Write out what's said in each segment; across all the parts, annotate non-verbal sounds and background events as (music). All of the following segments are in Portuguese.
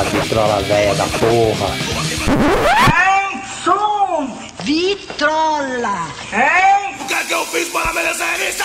Vitrola velha da porra. Hein, som! Vitrola! Hein? O que é que eu fiz para merecer isso?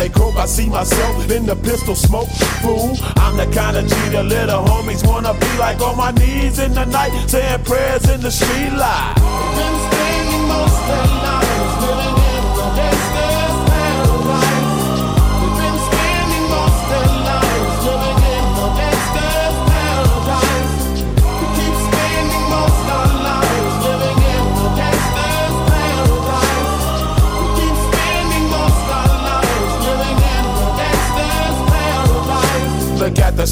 They croak, I see myself in the pistol smoke. Fool, I'm the kind of G the little homies wanna be like on my knees in the night, saying prayers in the street light. Been most of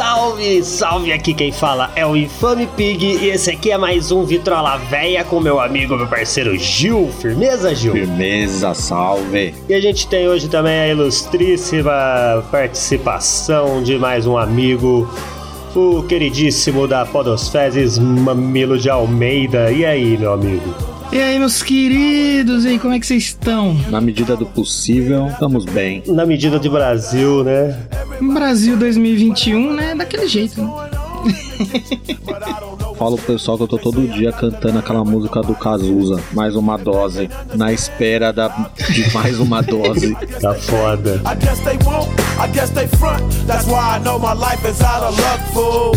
Salve, salve! Aqui quem fala é o Infame Pig e esse aqui é mais um Vitrola Véia com meu amigo, meu parceiro Gil. Firmeza, Gil? Firmeza, salve. E a gente tem hoje também a ilustríssima participação de mais um amigo, o queridíssimo da Podosfezes, Mamilo de Almeida. E aí, meu amigo? E aí, meus queridos, e aí, como é que vocês estão? Na medida do possível, estamos bem. Na medida de Brasil, né? Brasil 2021, né? Daquele jeito, né? (laughs) Falo pro pessoal que eu tô todo dia cantando aquela música do Cazuza, mais uma dose, na espera da, de mais uma dose. (laughs) Tá foda. I guess they won't, I guess they front. That's why I know my life is out of luck, fool.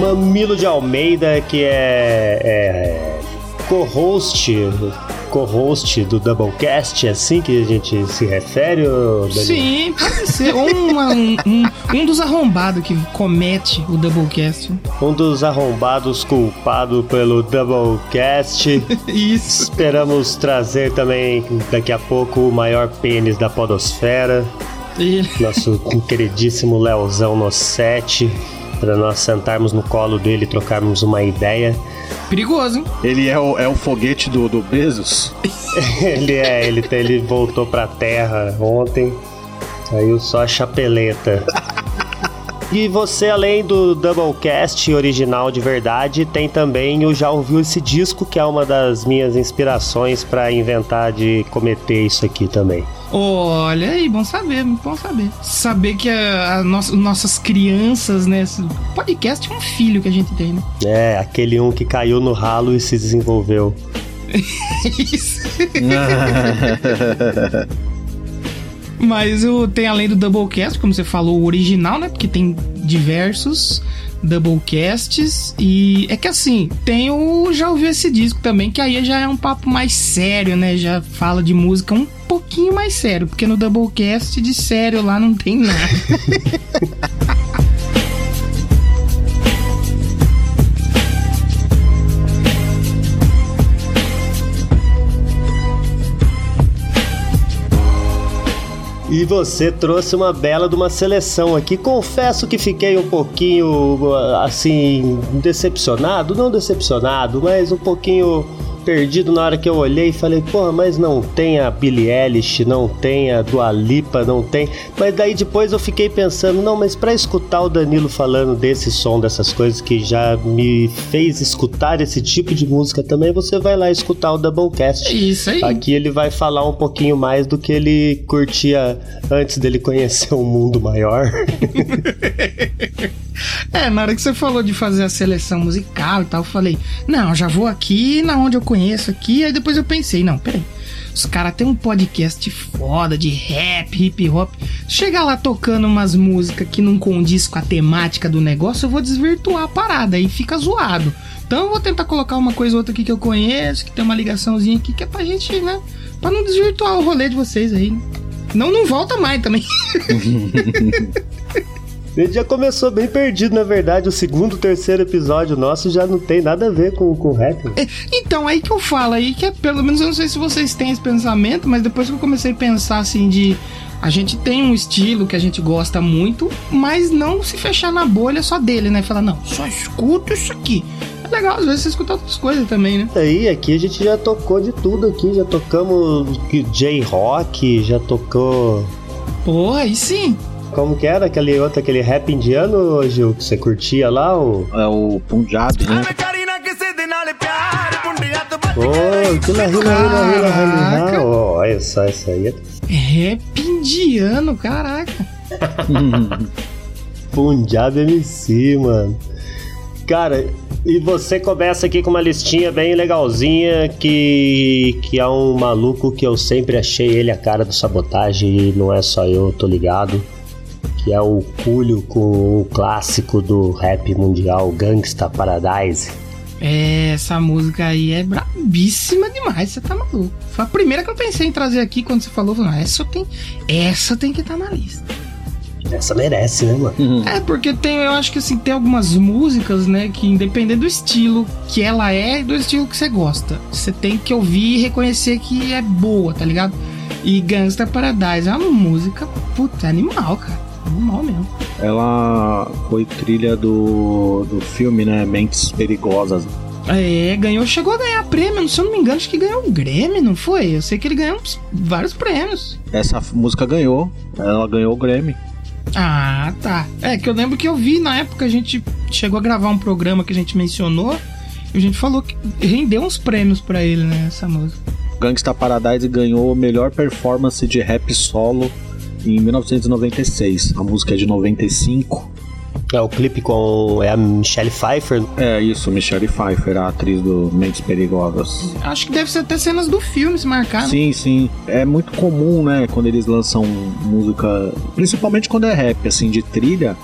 Mamilo de Almeida, que é, é co-host, co-host do Doublecast, é assim que a gente se refere, ô Danilo? Sim, pode ser. Uma- um, um, um dos arrombados que comete o Doublecast. Um dos arrombados culpado pelo Doublecast. (laughs) Isso. Esperamos trazer também daqui a pouco o maior pênis da podosfera, nosso queridíssimo Leozão no set, para nós sentarmos no colo dele e trocarmos uma ideia. Perigoso, hein? Ele é o, é o foguete do, do Bezos? (laughs) Ele é, ele, ele voltou pra terra ontem, saiu só a chapeleta. E você, além do Doublecast original de verdade, tem também o Já Ouviu Esse Disco, que é uma das minhas inspirações pra inventar de cometer isso aqui também. Olha aí, bom saber, muito bom saber. Saber que a, a nossa- nossas crianças, né? Podcast é um filho que a gente tem, né? É, aquele um que caiu no ralo e se desenvolveu. (laughs) Isso. (laughs) Mas o, tem além do Doublecast, como você falou, o original, né? Porque tem diversos Doublecasts. E é que assim, tem o. Já ouviu esse disco também, que aí já é um papo mais sério, né? Já fala de música um pouquinho mais sério, porque no Doublecast de sério lá não tem nada. (laughs) E você trouxe uma bela de uma seleção aqui. Confesso que fiquei um pouquinho assim decepcionado, não decepcionado, mas um pouquinho perdido na hora que eu olhei e falei, porra, mas não tem a Billie Eilish, não tem a Dua Lipa, não tem. Mas daí depois eu fiquei pensando, não, mas para escutar o Danilo falando desse som, dessas coisas que já me fez escutar esse tipo de música também, você vai lá escutar o Doublecast. Isso aí. Aqui ele vai falar um pouquinho mais do que ele curtia antes dele conhecer um mundo maior. (laughs) É, na hora que você falou de fazer a seleção musical e tal, eu falei, não, já vou aqui na onde eu conheço aqui. Aí depois eu pensei, não, peraí. Os caras têm um podcast foda de rap, hip hop. Chegar lá tocando umas músicas que não condiz com a temática do negócio, eu vou desvirtuar a parada aí fica zoado. Então eu vou tentar colocar uma coisa ou outra aqui que eu conheço, que tem uma ligaçãozinha aqui, que é pra gente, né? Pra não desvirtuar o rolê de vocês aí? Não, não volta mais também. (laughs) Ele já começou bem perdido, na verdade. O segundo, terceiro episódio nosso já não tem nada a ver com, com rap. É, então, aí que eu falo, aí que é, pelo menos eu não sei se vocês têm esse pensamento, mas depois que eu comecei a pensar assim de. A gente tem um estilo que a gente gosta muito, mas não se fechar na bolha só dele, né? Falar, não, só escuto isso aqui. É legal, às vezes você escuta outras coisas também, né? Aí, aqui a gente já tocou de tudo aqui. Já tocamos J-Rock, já tocou. Porra, aí sim. Como que era aquele outro, aquele rap indiano, Gil, que você curtia lá? O... É o Punjab, né? Oh, que na rima, rima, rima, rima. Oh, olha só, isso aí é Rap indiano, caraca. (laughs) Punjab MC, mano. Cara, e você começa aqui com uma listinha bem legalzinha que, que é um maluco que eu sempre achei ele a cara do sabotagem e não é só eu, tô ligado. Que é o Culho com o clássico do rap mundial Gangsta Paradise. É, essa música aí é brabíssima demais, você tá maluco. Foi a primeira que eu pensei em trazer aqui quando você falou, não, essa tem, essa tem que estar tá na lista. Essa merece, né, mano? Uhum. É, porque tem, eu acho que assim, tem algumas músicas, né, que independente do estilo que ela é e do estilo que você gosta, você tem que ouvir e reconhecer que é boa, tá ligado? E Gangsta Paradise é uma música, puta, é animal, cara. Animal mesmo. Ela foi trilha do, do filme, né? Mentes Perigosas. É, ganhou, chegou a ganhar prêmio, se eu não me engano, acho que ganhou um Grammy, não foi? Eu sei que ele ganhou vários prêmios. Essa música ganhou, ela ganhou o Grammy. Ah, tá. É que eu lembro que eu vi na época a gente chegou a gravar um programa que a gente mencionou e a gente falou que rendeu uns prêmios para ele, né, essa música. Gangsta Paradise ganhou melhor performance de rap solo em 1996. A música é de 95. É o clipe com é a Michelle Pfeiffer. É isso, Michelle Pfeiffer, a atriz do Mentes Perigosas. Acho que deve ser até cenas do filme se marcar. Sim, sim. É muito comum, né, quando eles lançam música, principalmente quando é rap, assim, de trilha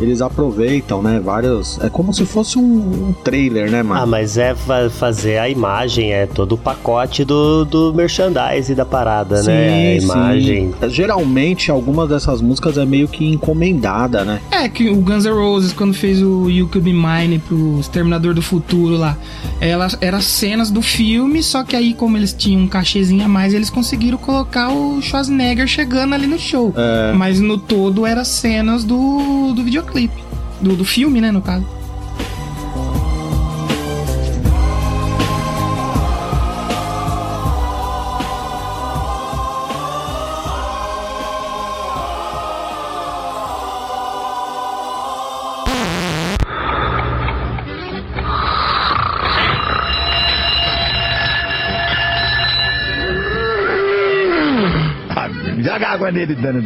eles aproveitam, né? Vários. É como se fosse um, um trailer, né, mano? Ah, mas é fa fazer a imagem, é todo o pacote do, do merchandise da parada, sim, né? A imagem. Sim. Geralmente, algumas dessas músicas é meio que encomendada, né? É, que o Guns N' Roses, quando fez o You Could Be Mine pro Exterminador do Futuro lá, ela era cenas do filme, só que aí, como eles tinham um cachezinho a mais, eles conseguiram colocar o Schwarzenegger chegando ali no show. É. Mas no todo era cenas do, do videoclipe videoclipe. Do, do filme, né, no caso. Joga água nele, dano.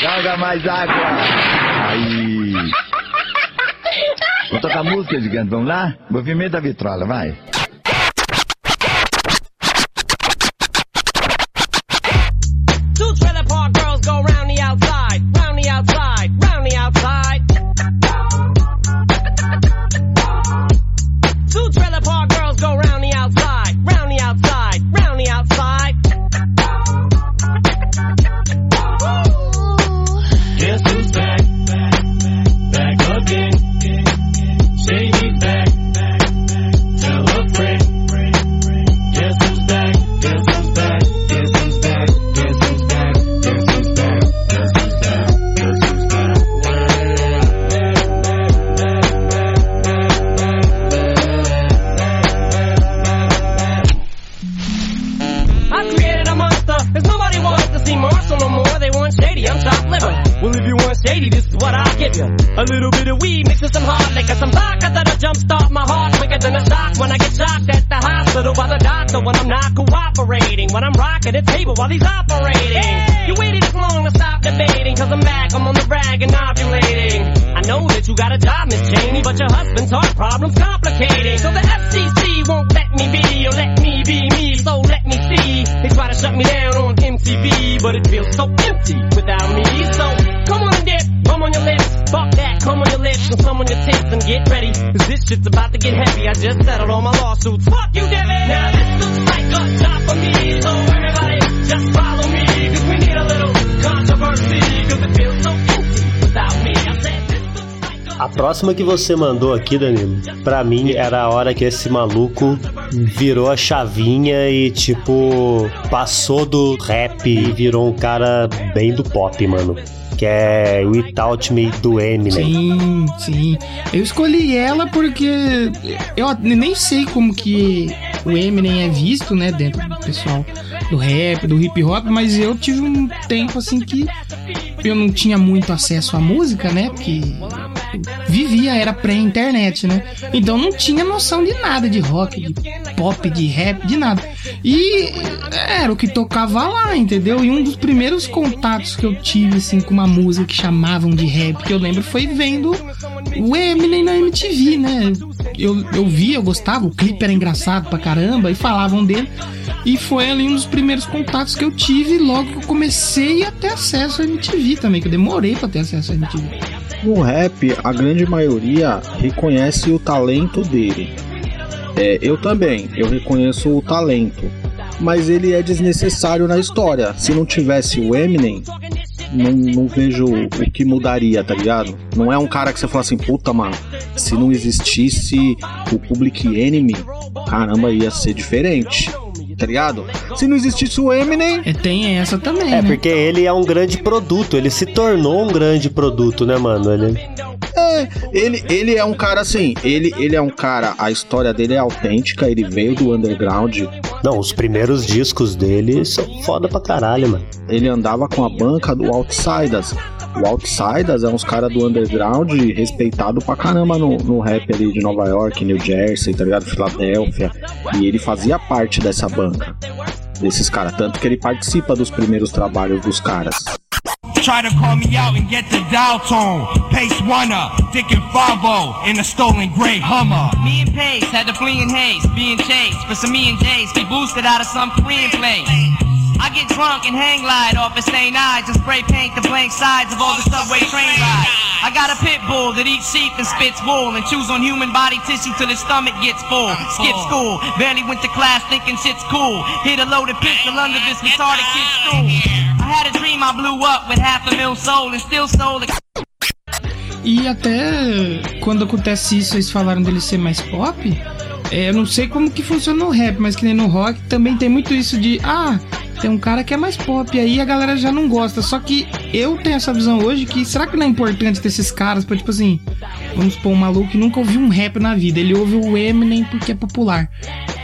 Joga mais água. Aí. Vou tocar música, gigante. Vamos lá? Movimento da vitrola, vai. Que você mandou aqui, Danilo, pra mim era a hora que esse maluco virou a chavinha e, tipo, passou do rap e virou um cara bem do pop, mano. Que é Without Me do Eminem. Sim, sim. Eu escolhi ela porque eu nem sei como que o Eminem é visto, né, dentro do pessoal do rap, do hip hop, mas eu tive um tempo assim que eu não tinha muito acesso à música, né, porque vivia, era pré-internet, né? Então não tinha noção de nada de rock, de pop, de rap, de nada. E era o que tocava lá, entendeu? E um dos primeiros contatos que eu tive, assim, com uma música que chamavam de rap, que eu lembro, foi vendo o Eminem na MTV, né? Eu, eu via, eu gostava, o clipe era engraçado pra caramba, e falavam dele. E foi ali um dos primeiros contatos que eu tive logo que eu comecei a ter acesso à MTV também, que eu demorei pra ter acesso à MTV. No rap, a grande maioria reconhece o talento dele. É, eu também, eu reconheço o talento. Mas ele é desnecessário na história. Se não tivesse o Eminem, não, não vejo o que mudaria, tá ligado? Não é um cara que você fala assim, puta, mano, se não existisse o Public Enemy, caramba, ia ser diferente. Tá ligado? Se não existisse o Eminem, É, tem essa também, É, né? porque ele é um grande produto, ele se tornou um grande produto, né, mano? Ele... É, ele, ele é um cara assim, ele, ele é um cara, a história dele é autêntica, ele veio do underground, Não, os primeiros discos dele são foda pra caralho, mano. ele andava com a banca do Outsiders. O Outsiders é uns caras do underground respeitado pra caramba no, no rap ali de Nova York, New Jersey, tá ligado? Filadélfia. E ele fazia parte dessa banca, desses caras. Tanto que ele participa dos primeiros trabalhos dos caras. Try to call me out and get the dial tone. Pace one up, Dick and Favo in a stolen gray Hummer. Me and Pace had to flee in haste, being chased for some me and be boosted out of some place. I get drunk and hang light off at St. Eyes and spray paint the blank sides of all the subway train rides. I got a pit bull that eats sheep and spits wool and chews on human body tissue till his stomach gets full. Skip school, barely went to class thinking shit's cool. Hit a loaded pistol under this retarded kid's stool. I had a dream I blew up with half a mil soul and still sold the E até quando acontece isso, eles falaram dele ser mais pop. É, eu não sei como que funciona no rap, mas que nem no rock também tem muito isso de ah, tem um cara que é mais pop, aí a galera já não gosta. Só que eu tenho essa visão hoje que será que não é importante ter esses caras pra, tipo assim, vamos supor, um maluco que nunca ouviu um rap na vida, ele ouve o Eminem porque é popular.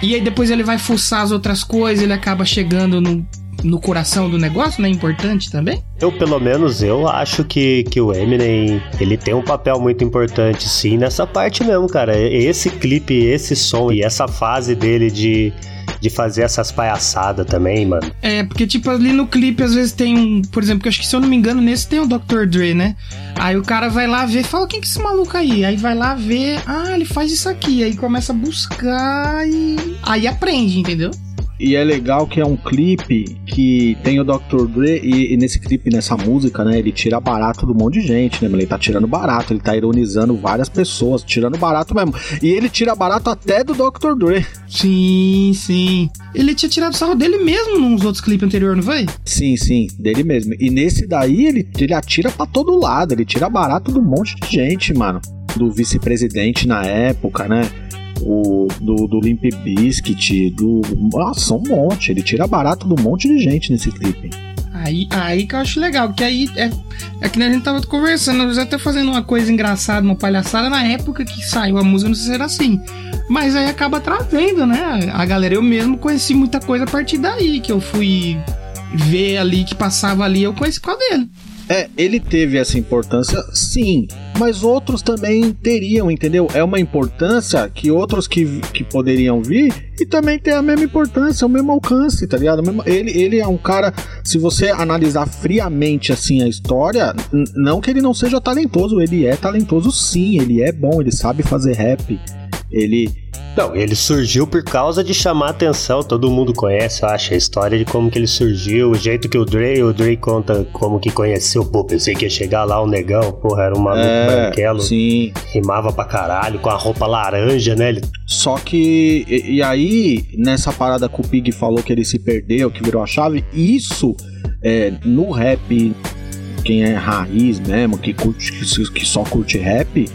E aí depois ele vai fuçar as outras coisas, ele acaba chegando no, no coração do negócio, não é importante também? Eu, pelo menos, eu acho que, que o Eminem, ele tem um papel muito importante, sim, nessa parte mesmo, cara. Esse clipe, esse som e essa fase dele de, de fazer essas palhaçadas também, mano. É, porque, tipo, ali no clipe, às vezes tem um. Por exemplo, que eu acho que se eu não me engano, nesse tem o Dr. Dre, né? Aí o cara vai lá ver, fala, quem que é esse maluco aí? Aí vai lá ver, ah, ele faz isso aqui. Aí começa a buscar e. Aí aprende, entendeu? E é legal que é um clipe que tem o Dr. Dre e, e nesse clipe, nessa música, né, ele tira barato do monte de gente, né? Ele tá tirando barato, ele tá ironizando várias pessoas, tirando barato mesmo. E ele tira barato até do Dr. Dre. Sim, sim. Ele tinha tirado sarro dele mesmo nos outros clipes anteriores, não foi? Sim, sim, dele mesmo. E nesse daí ele, ele atira pra todo lado, ele tira barato do monte de gente, mano. Do vice-presidente na época, né? O, do, do Limp Bizkit, do. Nossa, um monte. Ele tira barato do monte de gente nesse clipe. Aí, aí que eu acho legal, que aí é, é que a gente tava conversando, nós até fazendo uma coisa engraçada, uma palhaçada na época que saiu a música, não sei se era assim. Mas aí acaba trazendo, né? A galera, eu mesmo conheci muita coisa a partir daí, que eu fui ver ali, que passava ali, eu conheci qual dele. É, ele teve essa importância, sim, mas outros também teriam, entendeu? É uma importância que outros que, que poderiam vir e também tem a mesma importância, o mesmo alcance, tá ligado? Ele, ele é um cara, se você analisar friamente assim a história, não que ele não seja talentoso, ele é talentoso sim, ele é bom, ele sabe fazer rap, ele Não, ele surgiu por causa de chamar atenção. Todo mundo conhece, eu acho, a história de como que ele surgiu, o jeito que o Dre, o Dre conta como que conheceu. Pô, pensei que ia chegar lá um negão, porra, era um maluco é, branquelo, sim. rimava pra caralho, com a roupa laranja, né? Ele Só que, e, e aí, nessa parada que o Pig falou que ele se perdeu, que virou a chave, isso é, no rap, quem é raiz mesmo, que, curte, que só curte rap,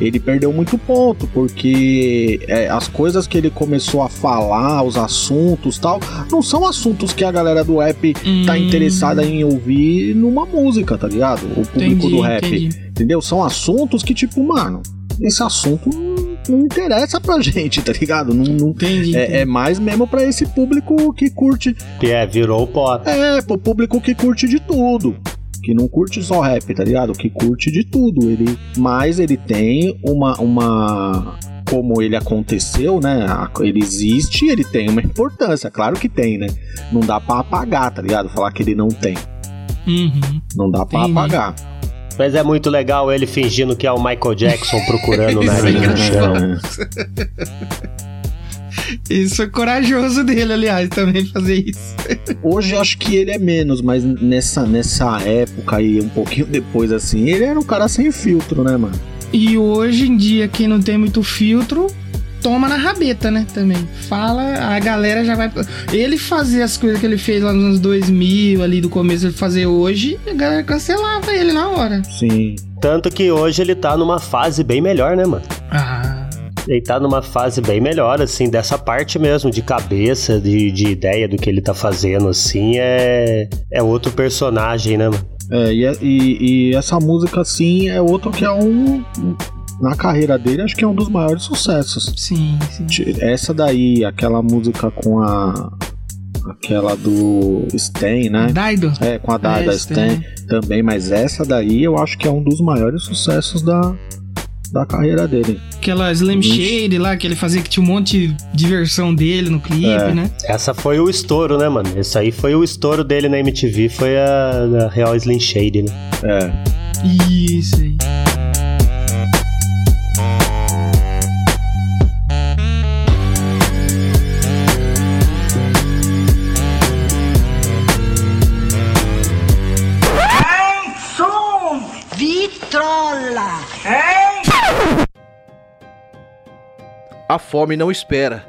ele perdeu muito ponto, porque é, as coisas que ele começou a falar, os assuntos tal, não são assuntos que a galera do rap tá Hum. interessada em ouvir numa música, tá ligado? O público Entendi, do rap. entendi. Entendeu? São assuntos que, tipo, mano, esse assunto não, interessa pra (laughs) gente, tá ligado? Não, não- Entendi. é, é mais mesmo pra esse público que curte. é, virou o pop. É, pro público que curte de tudo. Que não curte só rap, tá ligado? Que curte de tudo. Ele, mas ele tem uma. uma como ele aconteceu, né? Ele existe, ele tem uma importância. Claro que tem, né? Não dá pra apagar, tá ligado? Falar que ele não tem. Uhum. Não dá pra Entendi. apagar. Mas é muito legal ele fingindo que é o Michael Jackson procurando o (laughs) é nariz no chão. Isso é corajoso dele, aliás, também fazer isso. Hoje eu acho que ele é menos, mas nessa, nessa época aí, um pouquinho depois assim, ele era um cara sem filtro, né, mano? E hoje em dia, quem não tem muito filtro, toma na rabeta, né? Também. Fala, a galera já vai. Ele fazer as coisas que ele fez lá nos anos 2000, ali do começo, ele fazer hoje, a galera cancelava ele na hora. Sim. Tanto que hoje ele tá numa fase bem melhor, né, mano? Ah. Ele tá numa fase bem melhor, assim, dessa parte mesmo, de cabeça, de, de ideia do que ele tá fazendo, assim, é, é outro personagem, né, mano? É, e, e- e essa música, assim, é outro que é um. Na carreira dele, acho que é um dos maiores sucessos. Sim, sim. Essa daí, aquela música com a. Aquela do Stan, né? Daido? É, com a da, É. Stan também, mas essa daí eu acho que é um dos maiores sucessos da, da carreira dele. Aquela Slim Shade lá, que ele fazia que tinha um monte de versão dele no clipe, É. né? Essa foi o estouro, né, mano? Esse aí foi o estouro dele na MTV, foi a, a Real Slim Shade, né? É. Isso aí. A fome não espera.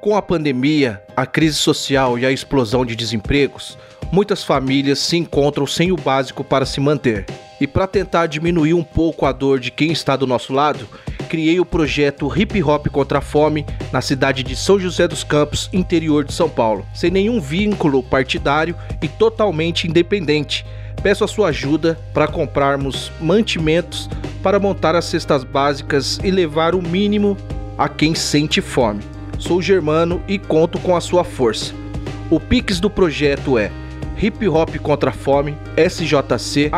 Com a pandemia, a crise social e a explosão de desempregos, muitas famílias se encontram sem o básico para se manter. E para tentar diminuir um pouco a dor de quem está do nosso lado, criei o projeto Hip Hop contra a Fome na cidade de São José dos Campos, interior de São Paulo, sem nenhum vínculo partidário e totalmente independente. Peço a sua ajuda para comprarmos mantimentos para montar as cestas básicas e levar o mínimo a quem sente fome. Sou germano e conto com a sua força. O Pix do projeto é hip hop contra a fome sjc@gmail.com.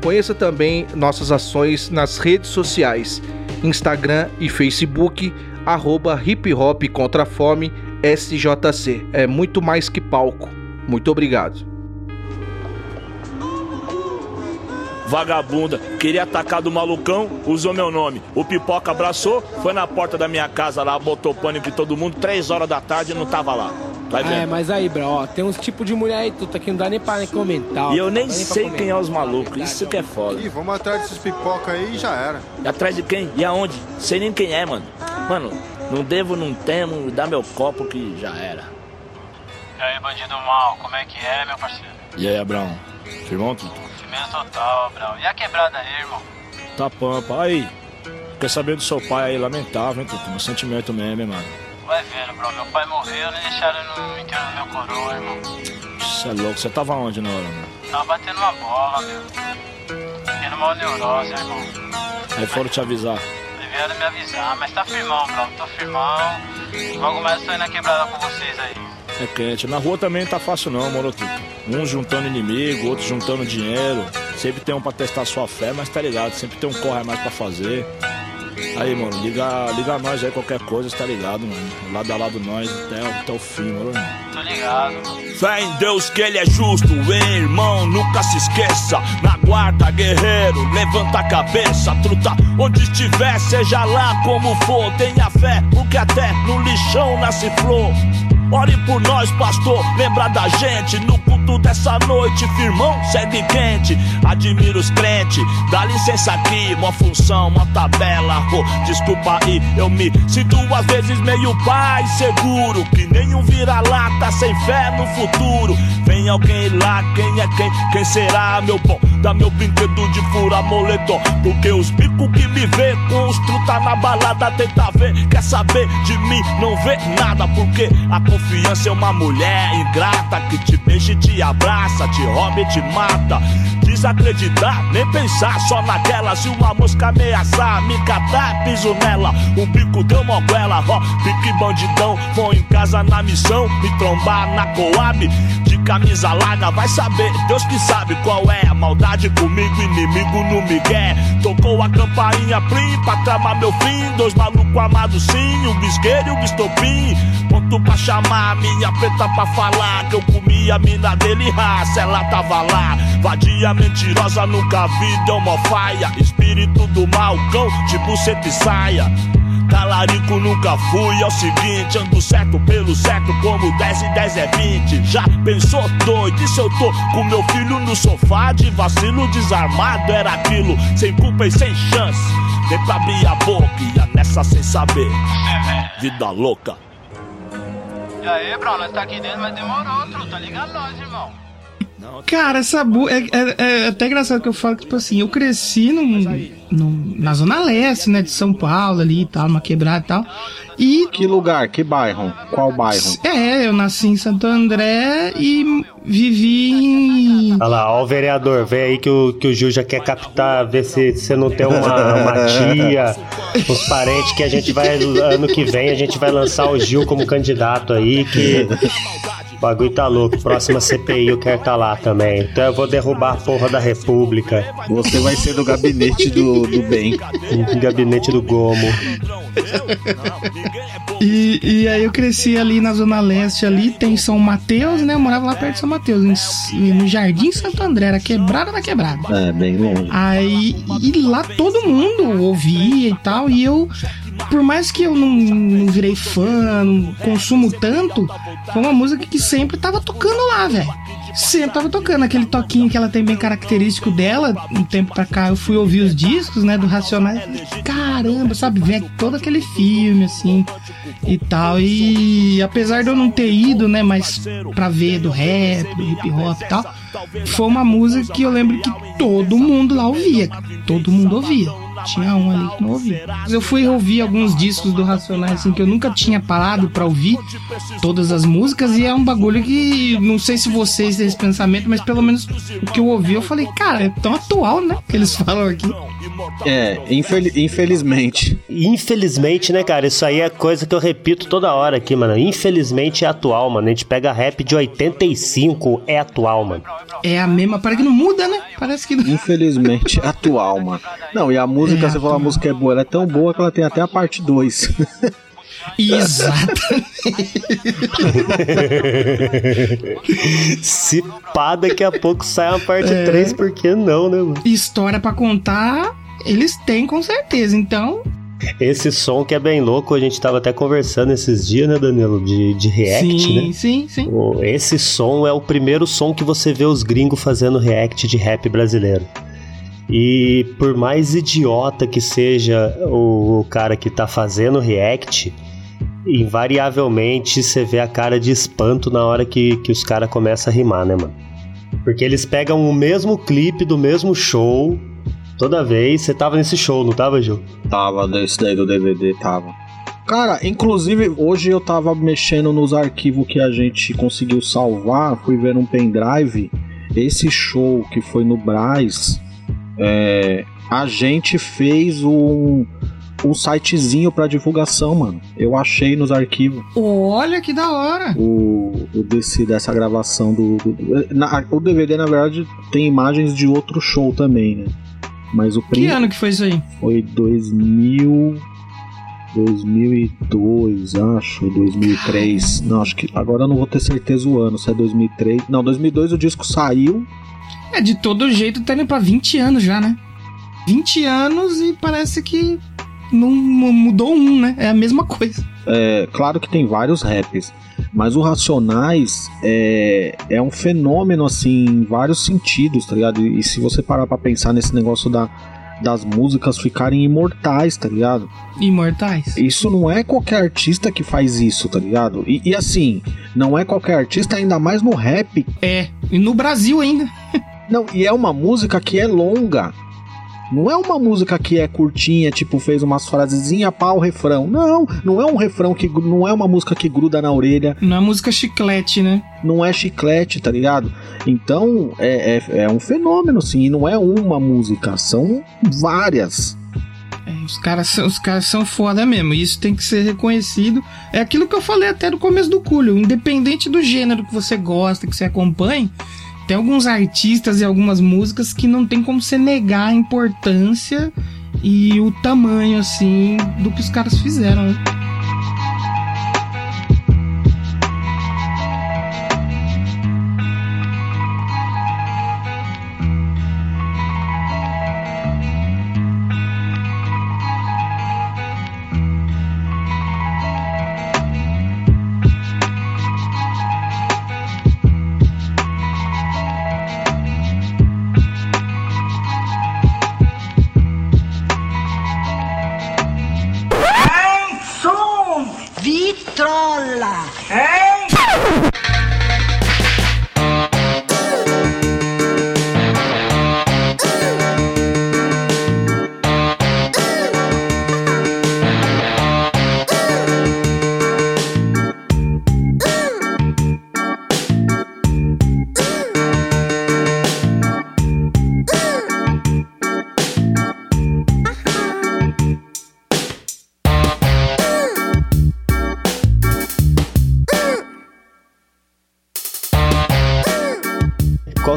Conheça também nossas ações nas redes sociais, Instagram e Facebook arroba hip hop contra a fome sjc. É muito mais que palco. Muito obrigado. Vagabunda, queria atacar do malucão, usou meu nome. O pipoca abraçou, foi na porta da minha casa lá, botou pânico em todo mundo, três horas da tarde e não tava lá. Vai Ah, é, mas aí, bro, ó, tem uns tipos de mulher aí, tu tá aqui, não dá nem pra nem comentar. ó, E eu nem sei comentar. quem é os malucos, isso que é foda. Ih, vamos atrás desses pipoca aí e já era. E atrás de quem? E aonde? Sei nem quem é, mano. Mano, não devo, não temo, dá meu copo que já era. E aí, bandido mal, como é que é, meu parceiro? E aí, Abraão? Firmão, tudo? Firmeza total, Brau. E a quebrada aí, irmão? Tá pampa. Aí, quer saber do seu pai aí, lamentável, hein, Tuto? Meu sentimento mesmo, hein, mano. Vai vendo, bro. Meu pai morreu, nem deixaram no enterro do meu coroa, irmão. Você é louco, você tava onde na hora, mano? Tava batendo uma bola, meu. Tendo uma neurose, irmão. Aí foram te avisar. Vieram me avisar, mas tá firmão, bro. Tô firmão. Logo mais eu tô indo na quebrada com vocês aí. É quente. Na rua também não tá fácil não, moro tudo. Uns juntando inimigo, outros juntando dinheiro. Sempre tem um pra testar sua fé, mas tá ligado, sempre tem um corre a mais pra fazer. Aí, mano, liga, liga nós aí, qualquer coisa, tá ligado, mano? Lado a lado nós até, até o fim, mano. Tô ligado. Fé em Deus que ele é justo, hein, irmão, nunca se esqueça. Na guarda, guerreiro, levanta a cabeça, truta. Onde estiver, seja lá como for, tenha fé, porque até no lixão nasce flor. Ore por nós, pastor, lembra da gente no culto dessa noite, firmão, segue quente. Admiro os crentes, dá licença aqui, uma função, uma tabela. Oh, desculpa aí, eu me sinto às vezes meio pai seguro, que nenhum vira-lata sem fé no futuro. Vem alguém lá, quem é quem? Quem será, meu bom? Dá meu brinquedo de fura moletom, porque os bicos que me vê com os truta na balada tenta ver, quer saber de mim, não vê nada, porque a confiança é uma mulher ingrata que te beija e te abraça, te rouba e te mata. Desacreditar, nem pensar só naquela. Se uma mosca ameaçar, me catar, piso nela. O bico deu moguela, ó, pique bandidão. Foi em casa na missão, me trombar na Coab. De camisa larga, vai saber, Deus que sabe qual é a maldade comigo, inimigo no Miguel. Tocou a campainha plim pra tramar meu fim. Dois malucos amados sim, o bisqueiro e o bistopim. Ponto pra chamar a minha preta pra falar que eu comi a mina dele, raça, ela tava lá. Vadia mentirosa, nunca vi, deu mó faia. Espírito do mal, cão, buceta e saia. Talarico nunca fui, é o seguinte, ando certo pelo certo, como 10 e 10 é 20. Já pensou doido? E se eu tô com meu filho no sofá de vacilo desarmado? Era aquilo, sem culpa e sem chance. Nem pra abrir a boca, ia nessa sem saber. Vida louca. E aí, bro, nós tá aqui dentro, mas demorou, truta. Tá ligado nós, irmão. Cara, essa bu é, é, é até engraçado que eu falo que, tipo assim, eu cresci num, num- na Zona Leste, né, de São Paulo ali e tal, numa quebrada e tal. E. Que lugar? Que bairro? Qual bairro? É, eu nasci em Santo André e vivi em. Olha lá, ó o vereador, vem aí que o, que o Gil já quer captar, ver se você não tem uma, uma tia, os parentes que a gente vai, ano que vem, a gente vai lançar o Gil como candidato aí, que o bagulho tá louco. Próxima CPI eu quero tá lá também. Então eu vou derrubar a porra da República. Você vai ser do gabinete do, do bem. Gabinete do Gomo. E, e aí eu cresci ali na Zona Leste, ali tem São Mateus, né? Eu morava lá perto de São Mateus, em- no Jardim Santo André, era quebrada da quebrada. É, bem longe. Aí e lá todo mundo ouvia e tal, e eu, por mais que eu não, não virei fã, não consumo tanto, foi uma música que sempre tava tocando lá, velho. Sempre tava tocando aquele toquinho que ela tem bem característico dela. Um tempo pra cá eu fui ouvir os discos, né, do Racionais. Caramba, sabe? Vem todo aquele filme, assim, e tal. E apesar de eu não ter ido, né, mas pra ver do rap, do hip hop e tal, foi uma música que eu lembro que todo mundo lá ouvia. Todo mundo ouvia. Tinha um ali que não ouvia. Mas Eu fui ouvir alguns discos do Racionais, assim, que eu nunca tinha parado pra ouvir todas as músicas, e é um bagulho que não sei se vocês têm esse pensamento, mas pelo menos o que eu ouvi, eu falei, cara, é tão atual, né? Que eles (laughs) falam aqui. É, infel- infelizmente. Infelizmente, né, cara? Isso aí é coisa que eu repito toda hora aqui, mano. Infelizmente é atual, mano. A gente pega rap de 85, é atual, mano. É a mesma, parece que não muda, né? Parece que não. Infelizmente, atual, mano. Não, e a música, É, você falou a música é boa, ela é tão boa que ela tem até a parte 2. (laughs) Exato. (laughs) Se pá, daqui a pouco sai uma parte É. 3, por que não, né, mano? História pra contar, eles têm com certeza. Então, Esse som que é bem louco, a gente tava até conversando esses dias, né, Danilo? De, de react, sim, né? sim, sim. O- Esse som é o primeiro som que você vê os gringos fazendo react de rap brasileiro. E por mais idiota que seja o, o cara que tá fazendo react, invariavelmente você vê a cara de espanto na hora que, que os caras começam a rimar, né, mano? Porque eles pegam o mesmo clipe do mesmo show toda vez. Você tava nesse show, não tava, Gil? Tava, desse daí do DVD, tava. Cara, inclusive, hoje eu tava mexendo nos arquivos que a gente conseguiu salvar, fui ver um pendrive. Esse show que foi no Braz, é, a gente fez um, um sitezinho pra divulgação, mano. Eu achei nos arquivos. Olha que da hora. O, o desse, dessa gravação do. do- do- na- o DVD, na verdade, tem imagens de outro show também, né? Mas o Que ano que foi isso aí? foi 2000. 2002, acho, 2003. Não, acho que agora eu não vou ter certeza o ano, se é 2003. Não, 2002 o disco saiu. É, de todo jeito tá indo pra 20 anos já, né? 20 anos e parece que não mu- mudou um, né? É a mesma coisa. É, claro que tem vários raps, mas o Racionais é, é um fenômeno, assim, em vários sentidos, tá ligado? E, e se você parar pra pensar nesse negócio da, das músicas ficarem imortais, tá ligado? Imortais. Isso não é qualquer artista que faz isso, tá ligado? E, e assim, não é qualquer artista, ainda mais no rap. É, e no Brasil ainda. (laughs) Não, e é uma música que é longa. Não é uma música que é curtinha, tipo, fez umas frasezinhas, pau, refrão. Não, não é um refrão que. Não é uma música que gruda na orelha. Não é música chiclete, né? Não é chiclete, tá ligado? Então, é, é, é um fenômeno, sim. E não é uma música, são várias. É, os caras são, os caras são foda mesmo. e Isso tem que ser reconhecido. É aquilo que eu falei até no começo do Culho. Independente do gênero que você gosta, que você acompanhe, tem alguns artistas e algumas músicas que não tem como você negar a importância e o tamanho, assim, do que os caras fizeram, né?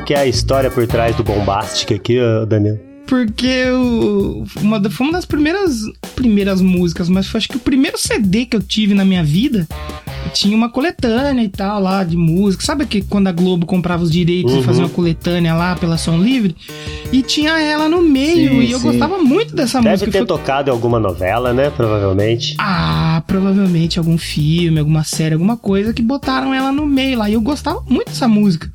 Que é a história por trás do Bombastic aqui, Daniel? Porque o, uma, foi uma das primeiras, primeiras músicas, mas foi acho que o primeiro CD que eu tive na minha vida tinha uma coletânea e tal lá de música. Sabe que quando a Globo comprava os direitos Uhum. e fazia uma coletânea lá pela Som Livre? E tinha ela no meio, Sim, e eu sim. gostava muito dessa Deve música. ter Foi- tocado em alguma novela, né? Provavelmente. Ah, provavelmente algum filme, alguma série, alguma coisa que botaram ela no meio lá. E eu gostava muito dessa música.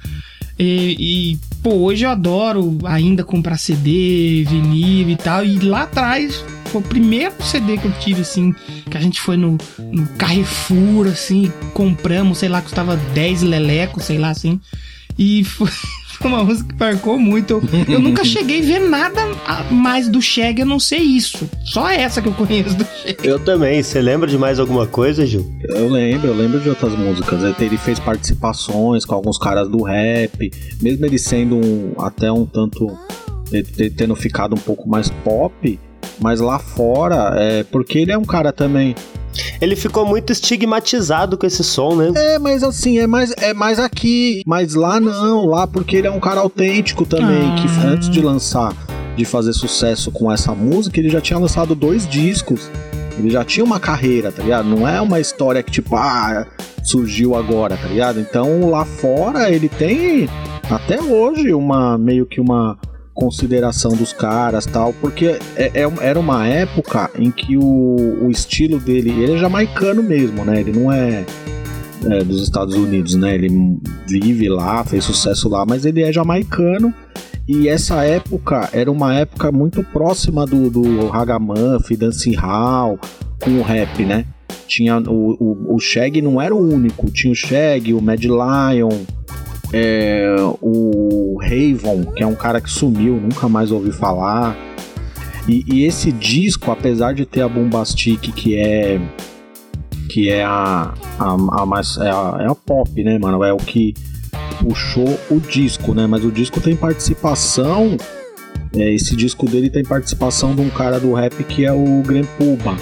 E, e, pô, hoje eu adoro ainda comprar CD, vinil e tal. E lá atrás foi o primeiro CD que eu tive, assim, que a gente foi no, no Carrefour, assim, compramos, sei lá, custava 10 lelecos, sei lá, assim. E foi, foi uma música que marcou muito. Eu, eu nunca (laughs) cheguei a ver nada mais do Shag, a não ser isso. Só essa que eu conheço do Shag. Eu também. Você lembra de mais alguma coisa, Gil? Eu lembro, eu lembro de outras músicas. Ele- Ele fez participações com alguns caras do rap, mesmo ele sendo um, até um tanto. tendo ficado um pouco mais pop, mas lá fora, é porque ele é um cara também. Ele ficou muito estigmatizado com esse som, né? É, mas assim, é mais, é mais aqui. Mas lá não, lá porque ele é um cara autêntico também, Ah. que antes de lançar, de fazer sucesso com essa música, ele já tinha lançado dois discos. Ele já tinha uma carreira, tá ligado? Não é uma história que, tipo, ah, surgiu agora, tá ligado? Então lá fora ele tem até hoje uma meio que uma consideração dos caras tal, porque é- é- era uma época em que o, o estilo dele, ele é jamaicano mesmo, né? Ele não é, é, dos Estados Unidos, né? Ele vive lá, fez sucesso lá, mas ele é jamaicano. E essa época era uma época muito próxima do, do Ragamuffin, Dancing Hall, com o rap, né? Tinha o, o, o Shag não era o único, tinha o Shag, o Mad Lion, é, o Raven, que é um cara que sumiu, nunca mais ouvi falar. E, e esse disco, apesar de ter a Bombastic, que é que é a, a, a mais é a, é a pop, né, mano? É o que puxou o disco, né? Mas o disco tem participação É, esse disco dele tem participação de um cara do rap que é o Grand Puba,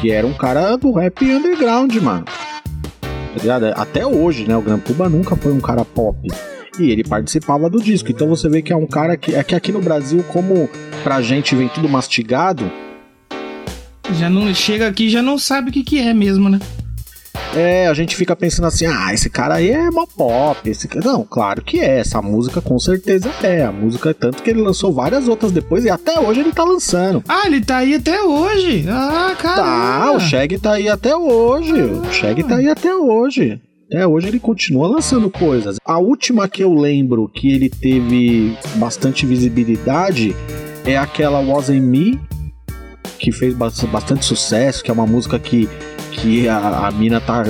que era um cara do rap underground, mano. Tá ligado? Até hoje, né? O Grand Puba nunca foi um cara pop. E ele participava do disco. Então você vê que é um cara que. É que aqui no Brasil, como pra gente vem tudo mastigado, Já não chega aqui já não sabe o que, que é mesmo, né? É, a gente fica pensando assim, ah, esse cara aí é mó pop. Esse... ca-" Não, claro que é. Essa música com certeza é. A música é tanto que ele lançou várias outras depois e até hoje ele tá lançando. Ah, ele tá aí até hoje. Ah, cara. Tá, o Shag tá aí até hoje. O Shag tá aí até hoje. Até hoje ele continua lançando coisas. A última que eu lembro que ele teve bastante visibilidade é aquela Wasn't Me, que fez bas- bastante sucesso, que é uma música que, que a, a mina tá.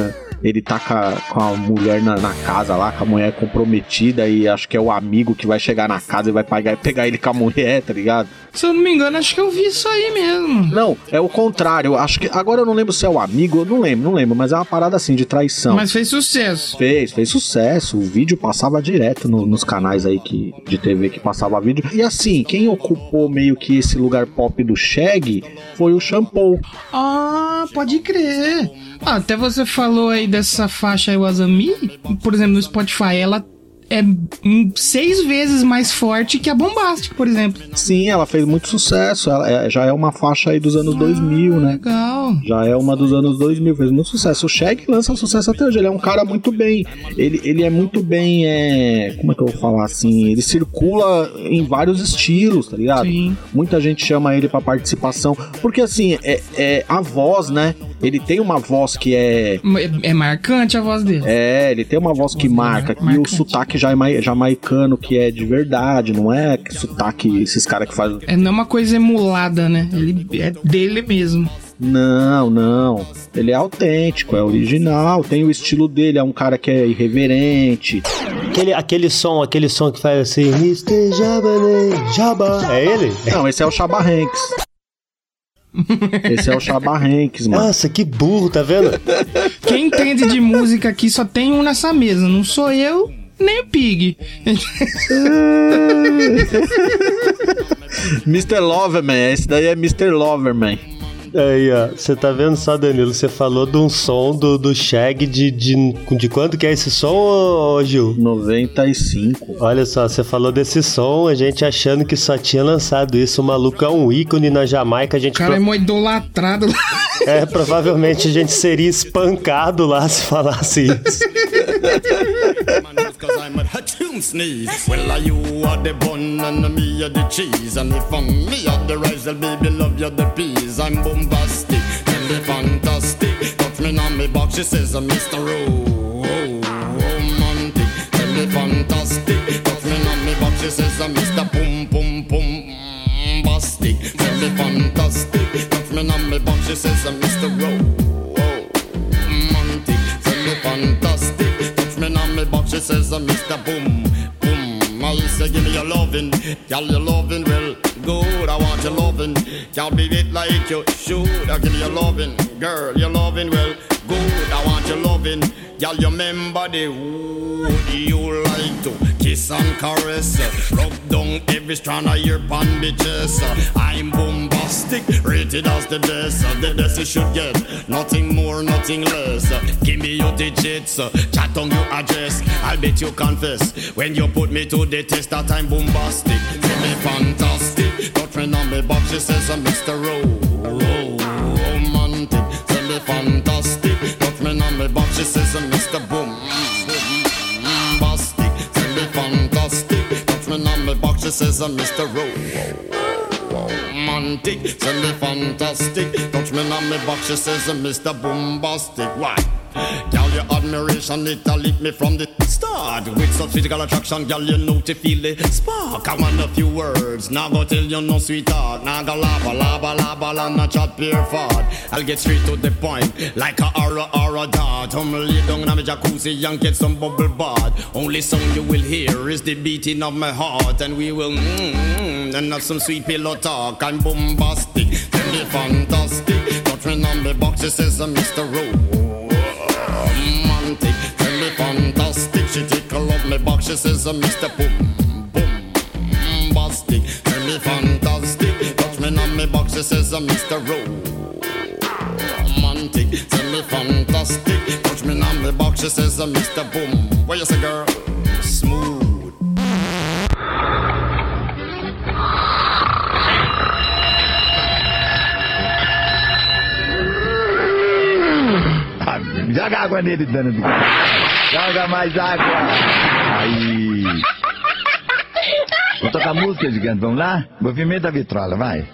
Ele tá com a, com a mulher na, na casa lá, com a mulher comprometida, e acho que é o amigo que vai chegar na casa e vai pegar, pegar ele com a mulher, tá ligado? Se eu não me engano, acho que eu vi isso aí mesmo. Não, é o contrário. Acho que. Agora eu não lembro se é o amigo, eu não lembro, não lembro, mas é uma parada assim de traição. Mas fez sucesso. Fez, fez sucesso. O vídeo passava direto no- nos canais aí que, de TV que passava vídeo. E assim, quem ocupou meio que esse lugar pop do Shag foi o Shampoo. Ah, pode crer. Ah, até você falou aí dessa faixa aí, Wasami. Por exemplo, no Spotify, ela é hum, seis vezes mais forte que a Bombastic, por exemplo. Sim, ela fez muito sucesso. Ela é- já é uma faixa aí dos anos 2000, né? Legal. Já é uma dos anos 2000, fez muito sucesso. O Shag lança sucesso até hoje. Ele é um cara muito bem. Ele, ele é muito bem. É, como é que eu vou falar assim? Ele circula em vários estilos, tá ligado? Sim. Muita gente chama ele pra participação. Porque assim, é, é a voz, né? Ele tem uma voz que é. É, é marcante a voz dele. É, ele tem uma voz que marca, e o sotaque jama- jamaicano que é de verdade, não é que sotaque, esses caras que fazem. É não é uma coisa emulada, né? Ele é dele mesmo. Não, não. Ele é autêntico, é original, tem o estilo dele, é um cara que é irreverente. Aquele, aquele som, aquele som que faz assim, Mr. Jabba, Jabba. É ele? Não, esse é o Chaba Hanks. Esse é o Chaba Hanks, mano. Nossa, que burro, tá vendo? Quem entende de música aqui só tem um nessa mesa. Não sou eu, nem o Pig. (laughs) Mr. Loverman, esse daí é Mr. Loverman. Aí, ó, você tá vendo só, Danilo? Você falou de um som do, do Shag de, de. De quando que é esse som, ô, Gil? 95. Olha só, você falou desse som, a gente achando que só tinha lançado isso. O maluco é um ícone na Jamaica, a gente. O cara é pro- mó idolatrado lá. (laughs) É, provavelmente a gente seria espancado lá se falasse isso. (laughs) Tomb sneeze. Well, are you are the bun and me are the cheese. And if I'm me are the rice, well, baby, love you the peas. I'm bombastic and the fantastic. Touch me on me box, she says, I'm Mr. Ro- Romantic. Tell me fantastic. Touch me on me box, she says, I'm Mr. Boom, boom, boom. Bastic. Tell me fantastic. Touch me on me box, she says, I'm Mr. Ro- box, she says, uh, I'm Mr. Boom, boom. I say, give me your loving, girl, your loving, well, good. I want your loving, can't be it like you should. I give me your loving, girl, your loving, well, good. I want your loving, girl, you remember the would you like to kiss and caress, rub down every strand of your bandages. I'm bombastic, rated as the best. The best you should get, nothing more, nothing less. Give me your digits, chat on your address. I'll bet you confess when you put me to the test that I'm bombastic. Tell me fantastic, got friend on me box, she says I'm Mr. Ro- she says Mr. Boom. Bombastic, tell me fantastic. Touch me on me box, she says Mr. Ro- Romantic, tell me fantastic. Touch me on me box, she says Mr. Bombastic. Why? Girl, your admiration, it a lit me from the start. With such physical attraction, girl, you know to feel the spark. I want a few words, now go tell you no sweetheart. Now go lava, lava, lava, la, not chat pure fart. I'll get straight to the point, like a aura, aura dart. I'm lay down in my jacuzzi and get some bubble bath. Only sound you will hear is the beating of my heart, and we will mmm, and have some sweet pillow talk. I'm bombastic, tell me fantastic. Me on the box, it says uh, I'm Mr. Rowe romantic, tell me fantastic. She tickle off me back, she says, uh, Mr. Boom, boom, bastic. Tell me fantastic, touch me on my back, she says, uh, Mr. Romantic. Tell me fantastic, touch me on my back, she says, uh, Mr. Boom. What you say, girl? Joga água nele, dano. Joga mais água. Aí. Vou tocar música, gigante. Vamos lá? Movimento da vitrola, vai.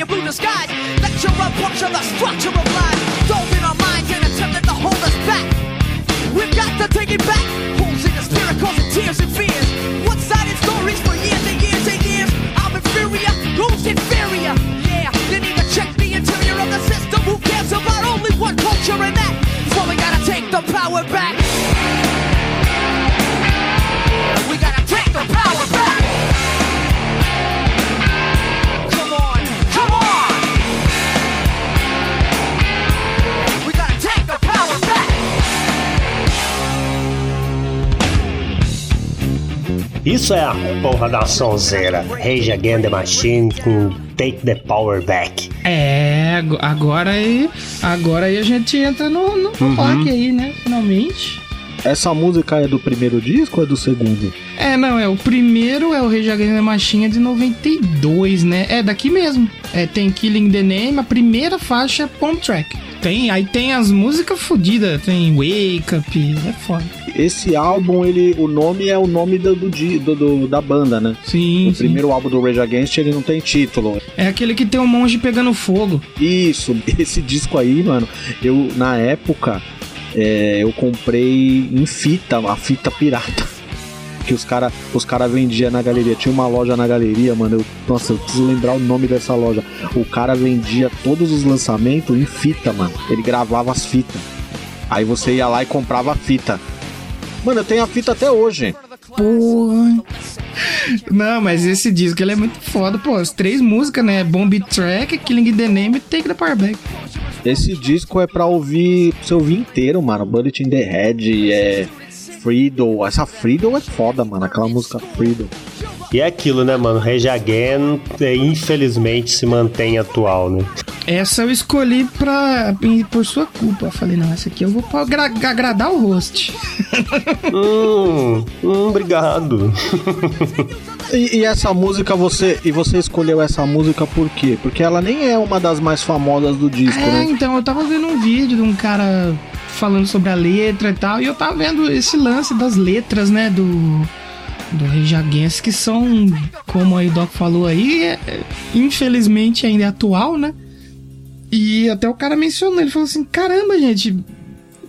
And blue disguise. Lecture a puncture the structure of life. Dove in our minds and attempted to hold us back. We've got to take it back. Holes in the spirit causing tears and fears. Isso é a porra da sonzeira. Rage Against the Machine com Take the Power Back. É, ag- agora aí. Agora aí a gente entra no, no Uhum. rock aí, né? Finalmente. Essa música é do primeiro disco ou é do segundo? É, não, é o primeiro é o Rage Against the Machine é de 92, né? É daqui mesmo. É, tem Killing the Name, a primeira faixa é Palm Track. Tem, aí tem as músicas fodidas, tem Wake Up, é foda. Esse álbum, ele, o nome é o nome do, do, do- da banda, né? Sim. O primeiro álbum do Rage Against, ele não tem título. É aquele que tem um monge pegando fogo. Isso, (laughs) esse disco aí, mano, eu, na época, é, eu comprei em fita, a fita pirata. Que os caras os cara vendiam na galeria. Tinha uma loja na galeria, mano. Eu, nossa, eu preciso lembrar o nome dessa loja. O cara vendia todos os lançamentos em fita, mano. Ele gravava as fitas. Aí você ia lá e comprava a fita. Mano, eu tenho a fita até hoje. Porra. Não, mas esse disco ele é muito foda, pô. As três músicas, né? Bomb Track, Killing the Name e Take the Power Back. Esse disco é pra ouvir, pra você ouvir inteiro, mano. Bullet in the Head, é. Freedom. Essa Freedom é foda, mano. Aquela música Freedom. E é aquilo, né, mano? Rage Again, é, infelizmente, se mantém atual, né? Essa eu escolhi pra, por sua culpa. Eu falei, não, essa aqui eu vou pra agra- agradar o host. (laughs) hum, hum, obrigado. E, e essa música você. E você escolheu essa música por quê? Porque ela nem é uma das mais famosas do disco, É, né? então, eu tava vendo um vídeo de um cara falando sobre a letra e tal, e eu tava vendo esse lance das letras, né, do do Against, que são, como aí o Doc falou aí, é- é- infelizmente ainda é atual, né? E até o cara mencionou, ele falou assim: caramba, gente,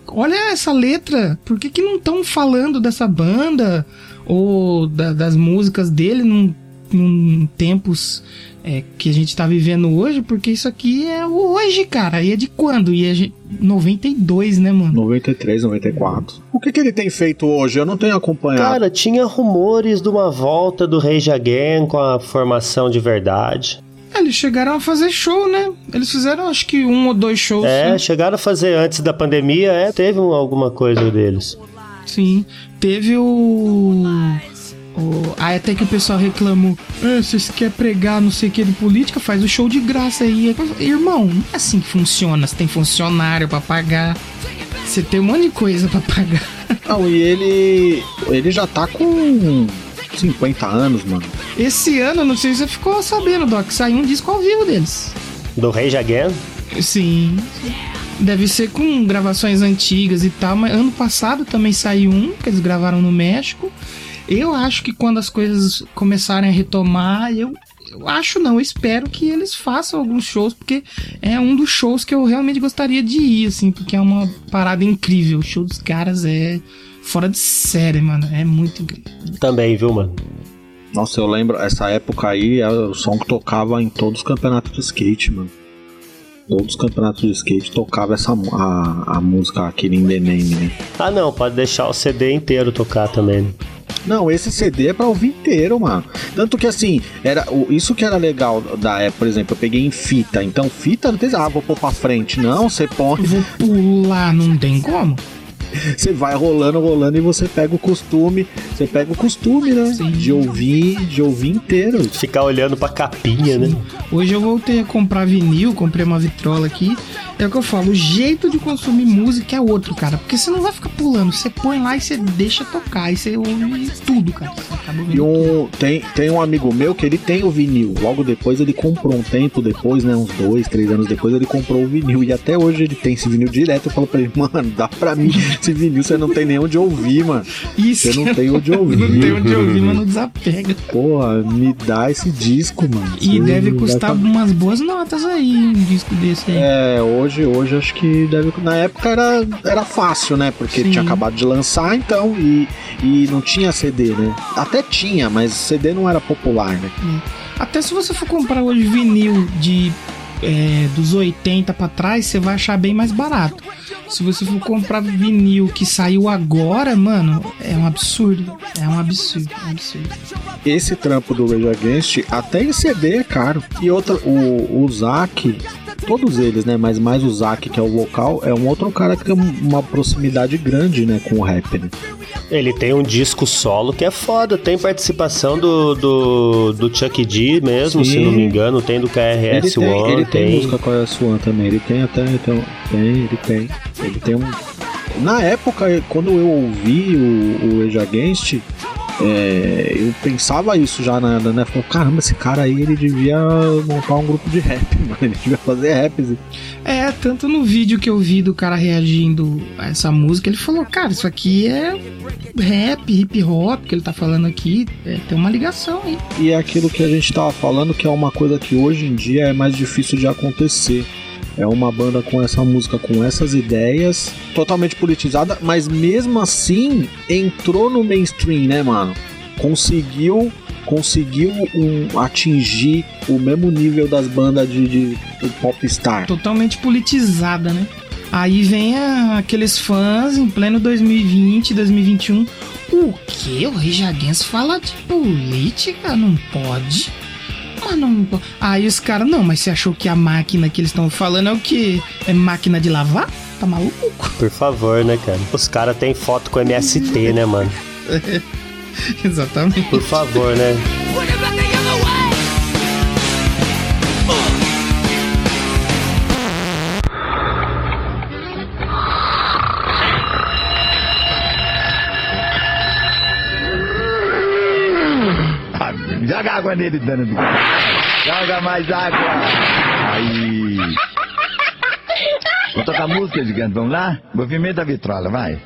olha essa letra, por que, que não estão falando dessa banda ou da- das músicas dele num, num tempos é, que a gente tá vivendo hoje? Porque isso aqui é o hoje, cara. E é de quando? E é de 92, né, mano? 93, 94. O que, que ele tem feito hoje? Eu não tenho acompanhado. Cara, tinha rumores de uma volta do Rage Again com a formação de verdade. Eles chegaram a fazer show, né? Eles fizeram acho que um ou dois shows. É, né? chegaram a fazer antes da pandemia, é, teve um- alguma coisa deles. Sim. Teve o. o aí até que o pessoal reclamou: "Ah, vocês querem pregar não sei o que de política? Faz o show de graça aí. Irmão, não é assim que funciona. Você tem funcionário pra pagar. Você tem um monte de coisa pra pagar. (laughs) Não, e ele. Ele já tá com 50 anos, mano. Esse ano, não sei se você ficou sabendo, Doc, saiu um disco ao vivo deles. Do Rage Again? Sim. Deve ser com gravações antigas e tal, mas ano passado também saiu um que eles gravaram no México. Eu acho que quando as coisas começarem a retomar, eu, eu acho não, eu espero que eles façam alguns shows, porque é um dos shows que eu realmente gostaria de ir, assim, porque é uma parada incrível. O show dos caras é fora de série, mano. É muito incrível. Também, viu, mano? Nossa, eu lembro, essa época aí, é o som que tocava em todos os campeonatos de skate, mano. Todos os campeonatos de skate tocava essa a, a música Killing the Name, né? Ah, não, pode deixar o CD inteiro tocar também. né? Não, esse CD é pra ouvir inteiro, mano. Tanto que assim, era o- isso que era legal da época, por exemplo, eu peguei em fita. Então, fita não tem, ah, vou pôr pra frente. Não, você põe. Vou pular, não tem como. Você vai rolando, rolando e você pega o costume. Você pega o costume, né? De ouvir, de ouvir inteiro. Ficar olhando pra capinha, né? Hoje eu voltei a comprar vinil, comprei uma vitrola aqui. É o que eu falo, o jeito de consumir música é outro, cara. Porque você não vai ficar pulando, você põe lá e você deixa tocar. E você ouve tudo, cara. E um, tem, tem um amigo meu que ele tem o vinil. Logo depois ele comprou um tempo depois, né? Uns dois, três anos depois, ele comprou o vinil. E até hoje ele tem esse vinil direto. Eu falo pra ele, (laughs) mano, dá pra mim esse vinil, você não tem nem onde ouvir, mano. Isso. Você não tem onde ouvir. (laughs) Não tem onde ouvir, mas não desapega. Porra, me dá esse disco, mano. E Você deve custar tá- umas boas notas aí, um disco desse aí. É, hoje, hoje acho que deve. Na época era, era fácil, né? Porque Sim. tinha acabado de lançar, então, e, e não tinha CD, né? Até tinha, mas CD não era popular, né? Até se você for comprar hoje vinil de é, dos 80 pra trás, você vai achar bem mais barato. Se você for comprar vinil que saiu agora, mano, é um absurdo. É um absurdo, é um absurdo. Esse trampo do Rage Against, até em CD é caro. E outra, o, o Zack, todos eles, né? Mas mais o Zack, que é o vocal, é um outro cara que tem uma proximidade grande, né? Com o rap, né? Ele tem um disco solo que é foda. Tem participação do, do, do Chuck D mesmo, Sim. se não me engano. Tem do Ele KRS-One. tem, ele tem tem música com a S1 também. Ele tem até. Então, tem, ele tem. Ele tem um. Na época, quando eu ouvi o, o Age Against, é, eu pensava isso já na, na né? Falei, caramba, esse cara aí ele devia montar um grupo de rap, (laughs) mano. Ele devia fazer rap. É, tanto no vídeo que eu vi do cara reagindo a essa música, ele falou, cara, isso aqui é rap, hip hop que ele tá falando aqui, é, tem uma ligação aí. E é aquilo que a gente tava falando, que é uma coisa que hoje em dia é mais difícil de acontecer. É uma banda com essa música, com essas ideias, totalmente politizada, mas mesmo assim entrou no mainstream, né, mano? Conseguiu conseguiu um, atingir o mesmo nível das bandas de, de, de popstar. Totalmente politizada, né? Aí vem a- aqueles fãs em pleno 2020, 2021. O que? O Rage fala de política? Não pode. Mas não Aí os caras, não, mas você achou que a máquina que eles estão falando é o quê? É máquina de lavar? Tá maluco? Por favor, né, cara? Os caras têm foto com MST, né, mano? (laughs) Exatamente. Por favor, né? Água nele, dano do... Joga mais água. Aí. Vou tocar música, gigante. Vamos lá? Movimento da vitrola, vai.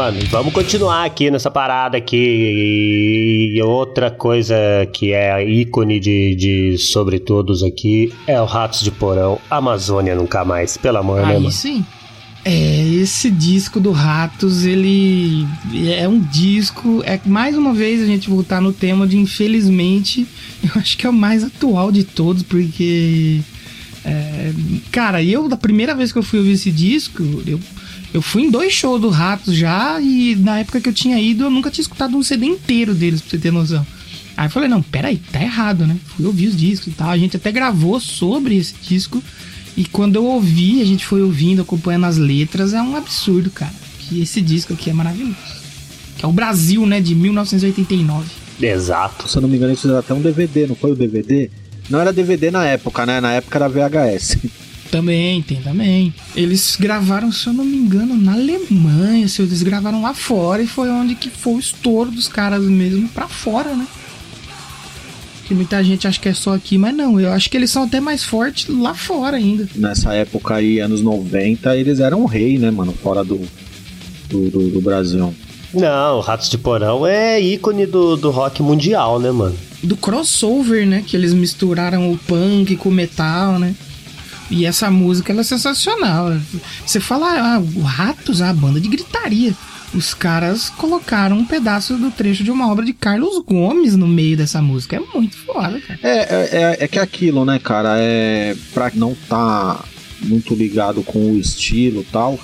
Mano, vamos continuar aqui nessa parada aqui. E outra coisa que é ícone de, de sobre todos aqui é o Ratos de Porão. Amazônia nunca mais, pelo amor, né, Aí mano? sim. É, esse disco do Ratos, ele é um disco. É mais uma vez a gente voltar no tema de infelizmente, (laughs) eu acho que é o mais atual de todos, porque. é, cara, eu, da primeira vez que eu fui ouvir esse disco, eu, eu fui em dois shows do Ratos já, e na época que eu tinha ido, eu nunca tinha escutado um CD inteiro deles, pra você ter noção. Aí eu falei, não, peraí, tá errado, né? Fui ouvir os discos e tal. A gente até gravou sobre esse disco. E quando eu ouvi, a gente foi ouvindo, acompanhando as letras, é um absurdo, cara. Que esse disco aqui é maravilhoso. Que é o Brasil, né, de 1989. Exato. Se eu não me engano, eles fizeram até um DVD, não foi o DVD? Não era DVD na época, né? Na época era VHS. Também, tem também. Eles gravaram, se eu não me engano, na Alemanha, se eles gravaram lá fora e foi onde que foi o estouro dos caras mesmo pra fora, né? Que muita gente acha que é só aqui, mas não, eu acho que eles são até mais fortes lá fora ainda. Nessa época aí, anos 90, eles eram rei, né, mano? Fora do, do, do- do Brasil. Não, Ratos de Porão é ícone do, do rock mundial, né, mano? do crossover, né? Que eles misturaram o punk com o metal, né? E essa música ela é sensacional. Você fala, ah, o Ratos, a banda de gritaria. Os caras colocaram um pedaço do trecho de uma obra de Carlos Gomes no meio dessa música. É muito foda, cara. É, é, é, é que é aquilo, né, cara? É. Pra não tá muito ligado com o estilo tal,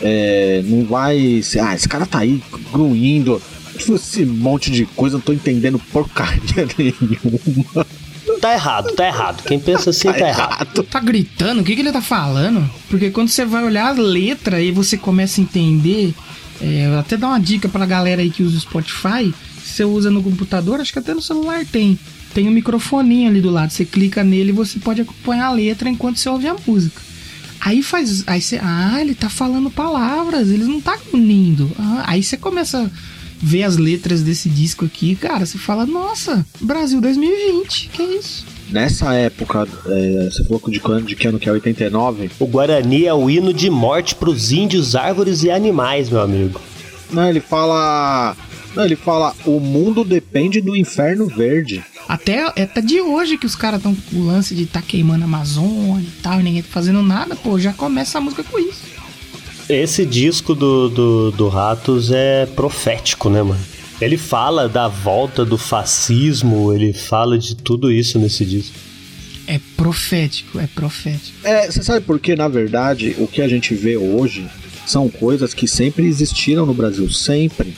é, não vai ser. Ah, esse cara tá aí grunhindo. Esse monte de coisa, não tô entendendo porcaria (laughs) nenhuma. Tá errado, tá errado. Quem pensa assim tá, errado. Tá gritando? O que, que ele tá falando? Porque quando você vai olhar a letra e você começa a entender, é, até dar uma dica pra galera aí que usa o Spotify. Se você usa no computador, acho que até no celular tem. Tem um microfoninho ali do lado. Você clica nele e você pode acompanhar a letra enquanto você ouve a música. Aí faz. Aí você. Ah, ele tá falando palavras, ele não tá unindo. Ah, aí você começa a ver as letras desse disco aqui, cara. Você fala, nossa, Brasil 2020, que isso? Nessa época, é, você falou de, quando- de que ano que é 89? O Guarani é o hino de morte pros índios, árvores e animais, meu amigo. Não, ele fala. Não, ele fala: o mundo depende do inferno verde. Até, até de hoje que os caras estão com o lance de tá queimando a Amazônia e tal, e ninguém tá fazendo nada, pô, já começa a música com isso. Esse disco do, do, do Ratos é profético, né, mano? Ele fala da volta do fascismo, ele fala de tudo isso nesse disco. É profético, é profético. É, você sabe por que, na verdade, o que a gente vê hoje são coisas que sempre existiram no Brasil, sempre.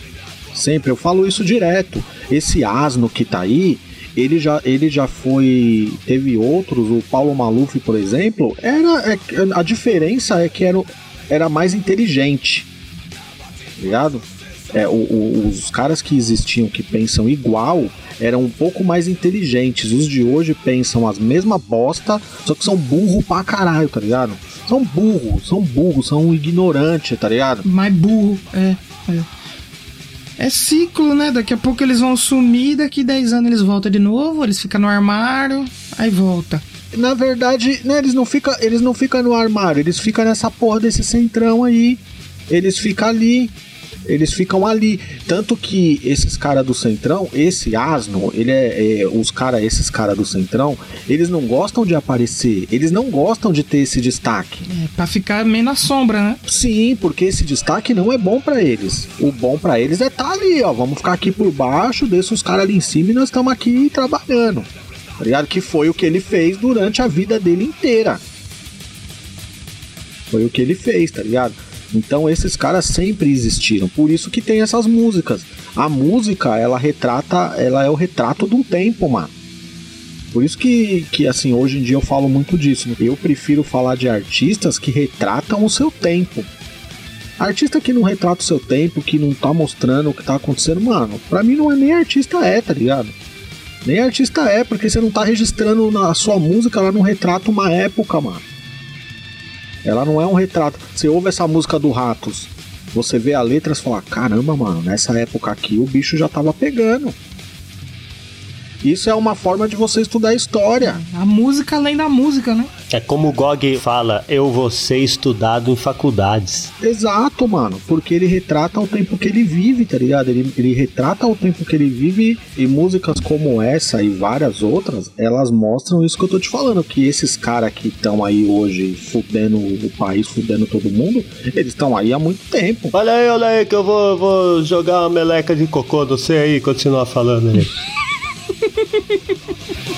Sempre, eu falo isso direto. Esse asno que tá aí, ele já, ele já foi. Teve outros, o Paulo Maluf, por exemplo, era. é- a diferença é que era, o- era mais inteligente. Tá ligado? É, o- o- os caras que existiam que pensam igual eram um pouco mais inteligentes. Os de hoje pensam as mesmas bosta, só que são burro pra caralho, tá ligado? São burros, são burros, são ignorantes, tá ligado? Mais burro, é, é. É ciclo, né? Daqui a pouco eles vão sumir, daqui 10 anos eles voltam de novo, eles ficam no armário, aí volta. Na verdade, né, eles não ficam eles não ficam no armário, eles ficam nessa porra desse centrão aí. Eles ficam ali. Eles ficam ali. Tanto que esses caras do Centrão, esse asno, ele é. é, os cara, esses caras do Centrão, eles não gostam de aparecer. Eles não gostam de ter esse destaque. É, pra ficar meio na sombra, né? Sim, porque esse destaque não é bom pra eles. O bom pra eles é estar ali, ó. Vamos ficar aqui por baixo, deixa os caras ali em cima e nós estamos aqui trabalhando. Tá ligado? Que foi o que ele fez durante a vida dele inteira. Foi o que ele fez, tá ligado? Então esses caras sempre existiram, por isso que tem essas músicas. A música, ela retrata, ela é o retrato de um tempo, mano. Por isso que, que assim, hoje em dia eu falo muito disso. Eu prefiro falar de artistas que retratam o seu tempo. Artista que não retrata o seu tempo, que não tá mostrando o que tá acontecendo, mano, pra mim não é nem artista é, tá ligado? Nem artista é, porque você não tá registrando na sua música, ela não retrata uma época, mano. Ela não é um retrato. Você ouve essa música do Ratos, você vê a letra e fala: caramba, mano, nessa época aqui o bicho já tava pegando. Isso é uma forma de você estudar história. A música além da música, né? É como o Gog fala, eu vou ser estudado em faculdades. Exato, mano. Porque ele retrata o tempo que ele vive, tá ligado? Ele, ele retrata o tempo que ele vive e músicas como essa e várias outras, elas mostram isso que eu tô te falando. Que esses caras que estão aí hoje fudendo o país, fudendo todo mundo, eles estão aí há muito tempo. Olha aí, olha aí, que eu vou, vou jogar uma meleca de cocô você aí e continuar falando aí. (laughs)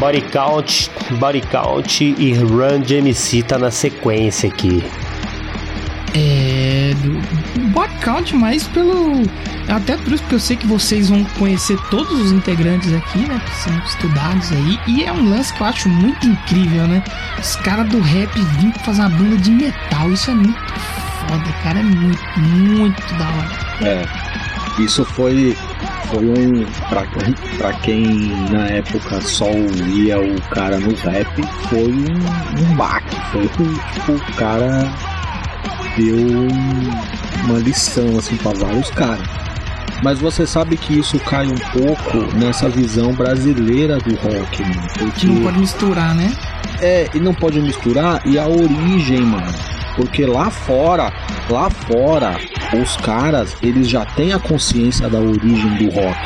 Body Count, Body Count e Run DMC tá na sequência aqui. É. Body Count mais pelo. Até por isso que eu sei que vocês vão conhecer todos os integrantes aqui, né? Que são estudados aí. E é um lance que eu acho muito incrível, né? Os caras do rap vêm fazer uma banda de metal. Isso é muito foda, cara. É muito, muito da hora. É. Isso foi foi um. Pra, pra quem na época só ouvia o cara no rap, foi um, um baque. Foi tipo, o cara deu uma lição assim para vários caras. Mas você sabe que isso cai um pouco nessa visão brasileira do rock, mano. Porque... Não pode misturar, né? É, e não pode misturar e a origem, mano. Porque lá fora, lá fora, os caras, eles já têm a consciência da origem do rock.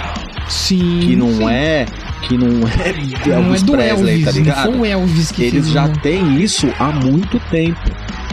Sim. Que não sim. é que não é Elvis não é Presley, Elvis, tá ligado? Não foi o Elvis que Eles já têm isso há muito tempo.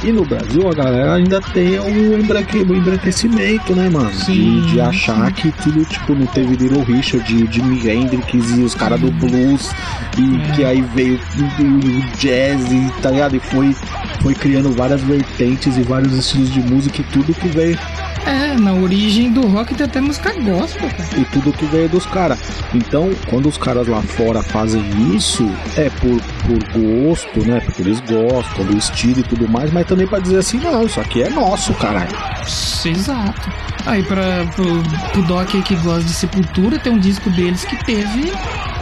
E no Brasil a galera ainda tem o, embranquecimento, né, mano? Sim, de, de achar que tudo, tipo, não teve Little Richard, Jimi Hendrix e os caras do blues, e é. que aí veio o jazz, e, tá ligado? E foi, foi criando várias vertentes e vários estilos de música e tudo que veio é, na origem do rock tem até música gospel, cara. E tudo que veio dos caras. Então, quando os caras lá fora fazem isso, é por, por gosto, né? Porque eles gostam do estilo e tudo mais, mas também pra dizer assim, não, isso aqui é nosso, caralho. Exato. Aí, pra, pro, pro Doc que gosta de Sepultura, tem um disco deles que teve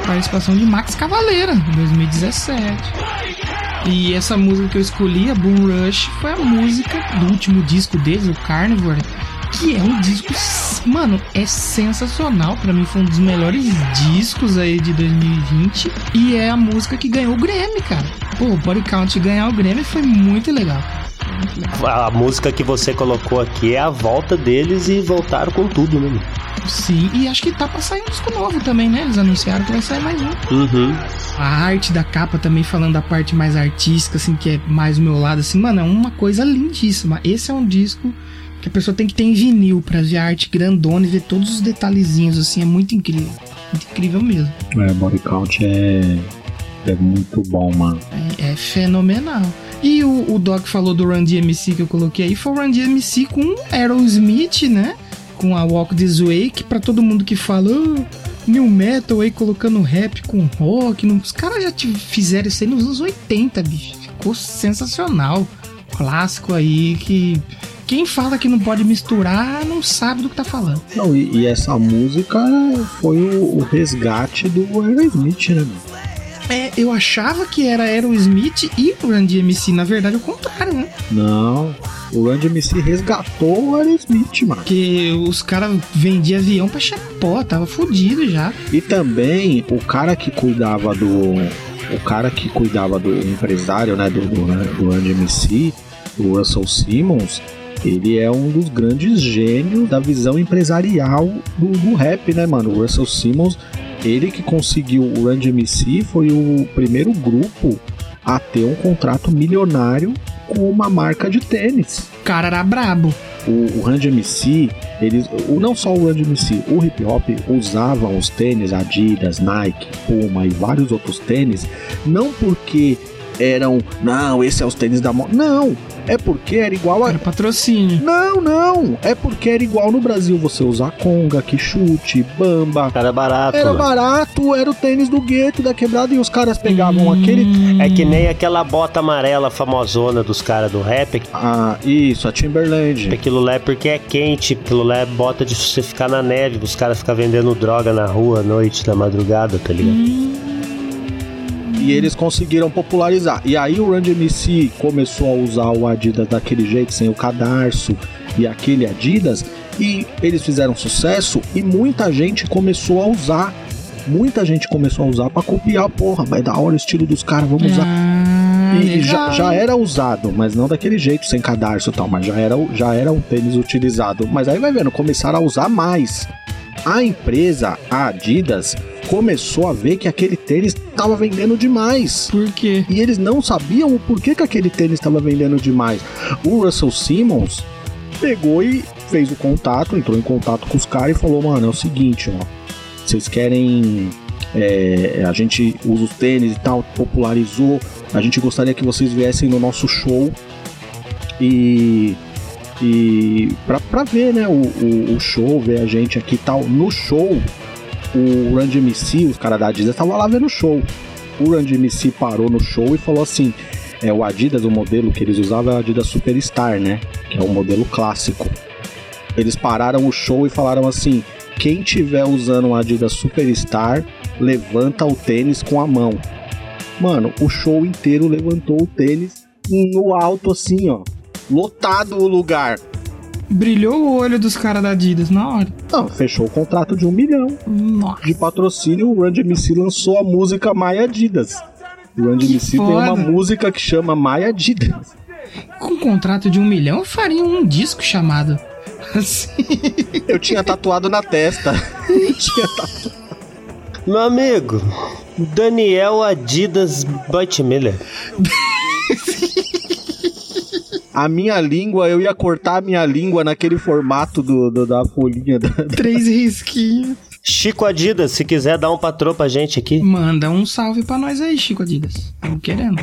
participação de Max Cavaleira, em 2017. E essa música que eu escolhi, a Boom Rush, foi a música do último disco deles, o Carnivore, que é um disco, mano, é sensacional. Para mim foi um dos melhores discos aí de 2020 e é a música que ganhou o Grammy, cara. Pô, o Body Count ganhar o Grammy foi muito legal. A música que você colocou aqui é a volta deles e voltaram com tudo, né? Sim, e acho que tá pra sair um disco novo também, né? Eles anunciaram que vai sair mais um. Uhum. A arte da capa também, falando da parte mais artística, assim, que é mais o meu lado, assim, mano, é uma coisa lindíssima. Esse é um disco que a pessoa tem que ter em vinil pra ver a arte grandona e ver todos os detalhezinhos, assim, é muito incrível. Muito incrível mesmo. É, Body Count é. É muito bom, mano. É, é fenomenal. E o, o Doc falou do Run DMC que eu coloquei aí, foi o Run DMC com Aerosmith, né? com a Walk This Way, que pra todo mundo que fala "Ah, New Metal aí colocando rap com rock, não- os caras já fizeram isso aí nos anos 80, bicho. Ficou sensacional. Clássico aí que quem fala que não pode misturar não sabe do que tá falando. Não, e, e essa música foi o, o resgate do Aerosmith, né? É, eu achava que era Aerosmith e Run DMC, na verdade é o contrário, né? Não, o Run DMC resgatou o Aerosmith, mano. Porque os caras vendiam avião pra Chapó, tava fudido já. E também o cara que cuidava do. O cara que cuidava do empresário, né? Do, do, do Run DMC, o Russell Simmons, ele é um dos grandes gênios da visão empresarial do, do rap, né, mano? O Russell Simmons, ele que conseguiu o Run DMC foi o primeiro grupo a ter um contrato milionário com uma marca de tênis. O cara era brabo. O, o Run DMC, eles, o, não só o Run DMC, o hip hop usavam os tênis Adidas, Nike, Puma e vários outros tênis, não porque eram, não, esse é os tênis da moda. Não, é porque era igual a. Era patrocínio. Não, não. É porque era igual no Brasil você usar Conga, Quixute, Bamba. Era barato. Era mano. barato, era o tênis do gueto da quebrada e os caras pegavam aquele. É que nem aquela bota amarela famosona dos caras do rap. Ah, isso, a Timberland. Aquilo lá é porque é quente, aquilo lá é bota de você ficar na neve, os caras ficam vendendo droga na rua à noite, na madrugada, tá ligado? E eles conseguiram popularizar. E aí o Run DMC começou a usar o Adidas daquele jeito, sem o cadarço e aquele Adidas. E eles fizeram sucesso e muita gente começou a usar. Muita gente começou a usar pra copiar, porra, vai da hora o estilo dos caras, vamos usar. Ah, E já, já era usado, mas não daquele jeito, sem cadarço e tal, mas já era, já era um tênis utilizado. Mas aí vai vendo, começaram a usar mais. A empresa, a Adidas, começou a ver que aquele tênis estava vendendo demais. Por quê? E eles não sabiam o porquê que aquele tênis estava vendendo demais. O Russell Simmons pegou e fez o contato, entrou em contato com os caras e falou: Mano, é o seguinte, ó. Vocês querem. é, a gente usa os tênis e tal, popularizou. A gente gostaria que vocês viessem no nosso show e. E pra, pra ver, né, o, o, o show, ver a gente aqui e tal. No show, o Run DMC, os caras da Adidas, estavam lá vendo o show. O Run DMC parou no show e falou assim: é, o Adidas, o modelo que eles usavam é o Adidas Superstar, né? Que é o modelo clássico. Eles pararam o show e falaram assim: quem tiver usando o Adidas Superstar, levanta o tênis com a mão. Mano, o show inteiro levantou o tênis no alto assim, ó. Lotado o lugar. Brilhou o olho dos caras da Adidas na hora. Não, fechou o contrato de um milhão Nossa. de patrocínio. O Run DMC lançou a música My Adidas. O Run DMC tem uma música que chama My Adidas. Com um contrato de um milhão, eu faria um disco chamado. Assim. Eu tinha tatuado na testa. Eu tinha tatuado. Meu amigo, Daniel Adidas Butmiller. (laughs) A minha língua, eu ia cortar a minha língua naquele formato do, do- da folhinha. Da... (laughs) Três risquinhos. Chico Adidas, se quiser dar um patrô pra gente aqui. Manda um salve pra nós aí, Chico Adidas. Tamo querendo.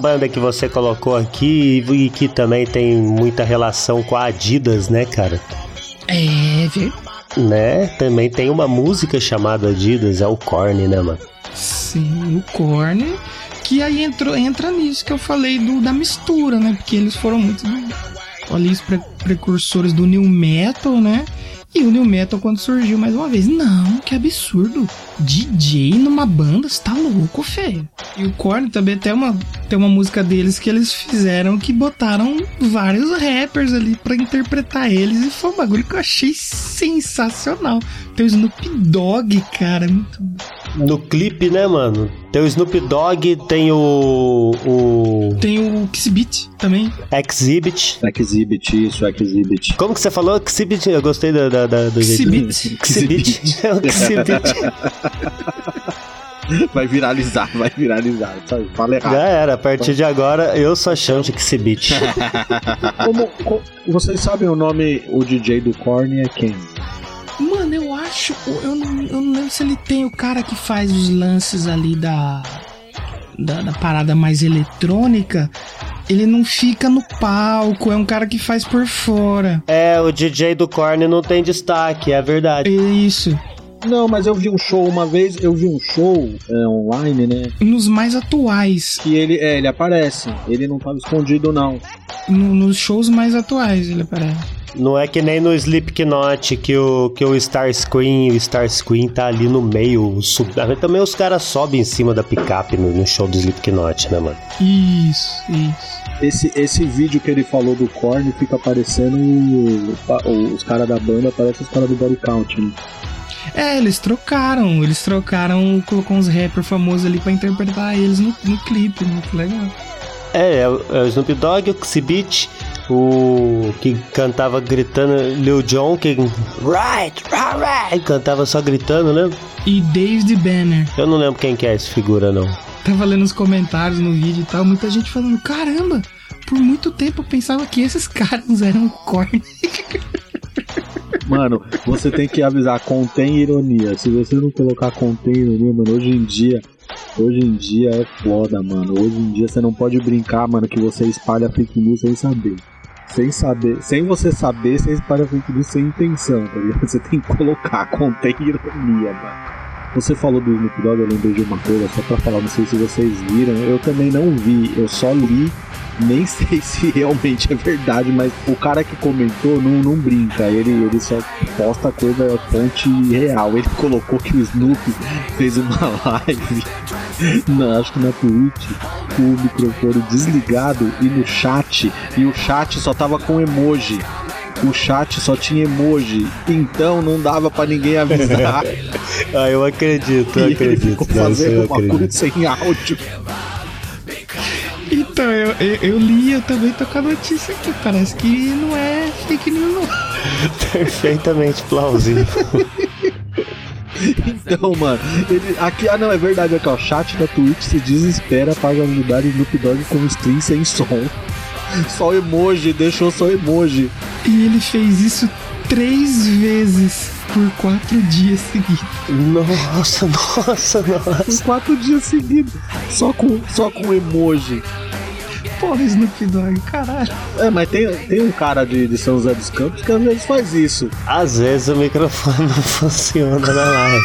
Banda que você colocou aqui e que também tem muita relação com a Adidas, né, cara? É, viu? Né? Também tem uma música chamada Adidas, é o Korn, né, mano? Sim, o Korn. Que aí entrou, entra nisso que eu falei do, da mistura, né? Porque eles foram muito ali os pre- precursores do New Metal, né? E o New Metal quando surgiu mais uma vez. Não, que absurdo. DJ numa banda, você tá louco, feio. E o Korn também tem uma, tem uma música deles que eles fizeram que botaram vários rappers ali pra interpretar eles. E foi um bagulho que eu achei sensacional. Tem o Snoop Dogg, cara. Muito No clipe, né, mano? Tem o Snoop Dogg, tem o. o Tem o Kissbit também. Exhibit. Exhibit, isso, Exhibit. Como que você falou? Exhibit? Eu gostei da, da, da- do jeito. Exhibit. Exhibit. É o Exhibit. (laughs) Vai viralizar, vai viralizar. Sabe? Fala errado. Já era, a partir de agora eu só chamo de Exhibit. (laughs) Como, co- vocês sabem o nome, o DJ do Korn é quem? Acho. Eu não, eu não lembro se ele tem o cara que faz os lances ali da. Da, da parada mais eletrônica. Ele não fica no palco, é um cara que faz por fora. É, o DJ do Korn não tem destaque, é verdade. Isso. Não, mas eu vi um show uma vez, eu vi um show é, online, né? Nos mais atuais. Que ele, é, ele aparece. Ele não tava escondido, não. No- nos shows mais atuais ele aparece. Não é que nem no Slipknot que o, que o Starscream, o Starscream tá ali no meio. Sub... Também os caras sobem em cima da picape no, no show do Slipknot, né, mano? Isso, isso. Esse, esse vídeo que ele falou do Korn fica aparecendo os caras da banda, parece os caras do Body Count, né? É, eles trocaram. Eles trocaram, colocou uns rappers famosos ali pra interpretar eles no, no clipe. Muito legal. É, é o, é o Snoop Dogg, o Xibit, o que cantava gritando, Lil Jon, que. Right, right, right, cantava só gritando, né? E David Banner. Eu não lembro quem que é essa figura, não. Tava lendo os comentários no vídeo e tal, muita gente falando, caramba, por muito tempo eu pensava que esses caras eram corne. (laughs) Mano, você tem que avisar, contém ironia. Se você não colocar contém ironia, mano, hoje em dia. Hoje em dia é foda, mano. Hoje em dia você não pode brincar, mano, que você espalha fake news sem saber. Sem saber, sem você saber, você espalha fake news sem intenção, tá ligado? (laughs) Você tem que colocar, (laughs) contém ironia, mano. Você falou do Snoop Dogg, eu lembrei de uma coisa, só pra falar, não sei se vocês viram, eu também não vi, eu só li, nem (laughs) sei se realmente é verdade, mas o cara que comentou não, não brinca, ele, ele só posta coisa fonte real. Ele colocou que o Snoop fez uma (laughs) live, na, acho que na Twitch, com o microfone desligado e no chat, e o chat só tava com emoji. O chat só tinha emoji, então não dava pra ninguém avisar. (laughs) ah, eu acredito, eu E ele acredito. ficou fazendo uma acredito. coisa sem áudio. Então, eu, eu, eu li, eu também tô com a notícia aqui. Parece que não é fake news, não. (laughs) Perfeitamente plausível. (laughs) Então, mano, ele, aqui, ah não, é verdade, aqui ó, o chat da Twitch se desespera para ajudar Snoop Dogg com stream sem som. (laughs) Só emoji, deixou só emoji. E ele fez isso três vezes por quatro dias seguidos. Nossa, nossa, (laughs) nossa. Por quatro dias seguidos. Só com, só com emoji. Porra, Snoop Dogg, caralho. É, mas tem, tem um cara de, de São José dos Campos que às vezes faz isso. Às vezes o microfone não (laughs) funciona na live.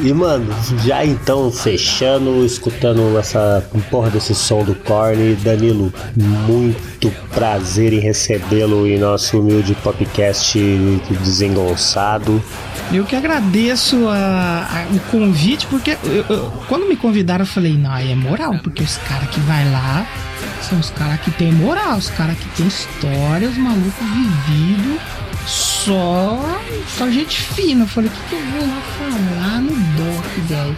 E mano, já então fechando, escutando essa porra desse som do Korn, Danilo, muito prazer em recebê-lo em nosso humilde podcast desengonçado. Eu que agradeço a- a- o convite, porque eu- eu- quando me convidaram eu falei, não, aí é moral, porque os caras que vai lá são os caras que tem moral, os caras que tem história, os malucos vividos, só, só gente fina. Eu falei, o que, que eu vou lá falar no doc, velho?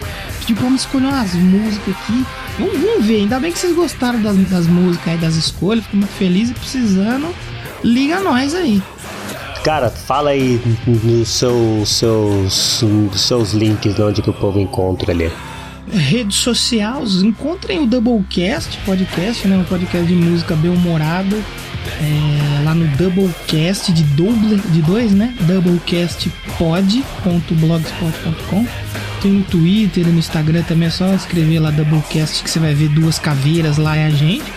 Pra me escolher umas músicas aqui. Vamos, vamos ver, ainda bem que vocês gostaram das, das músicas aí, das escolhas, fico muito feliz e precisando, liga nós aí. Cara, fala aí nos seus, seus, seus links de onde que o povo encontra ali. rede social, encontrem o Doublecast podcast, né? Um podcast de música bem humorado. É, lá no Doublecast de double, de dois, né? Doublecastpod.blogspot.com Tem no Twitter no Instagram também, é só escrever lá Doublecast que você vai ver duas caveiras lá é a gente.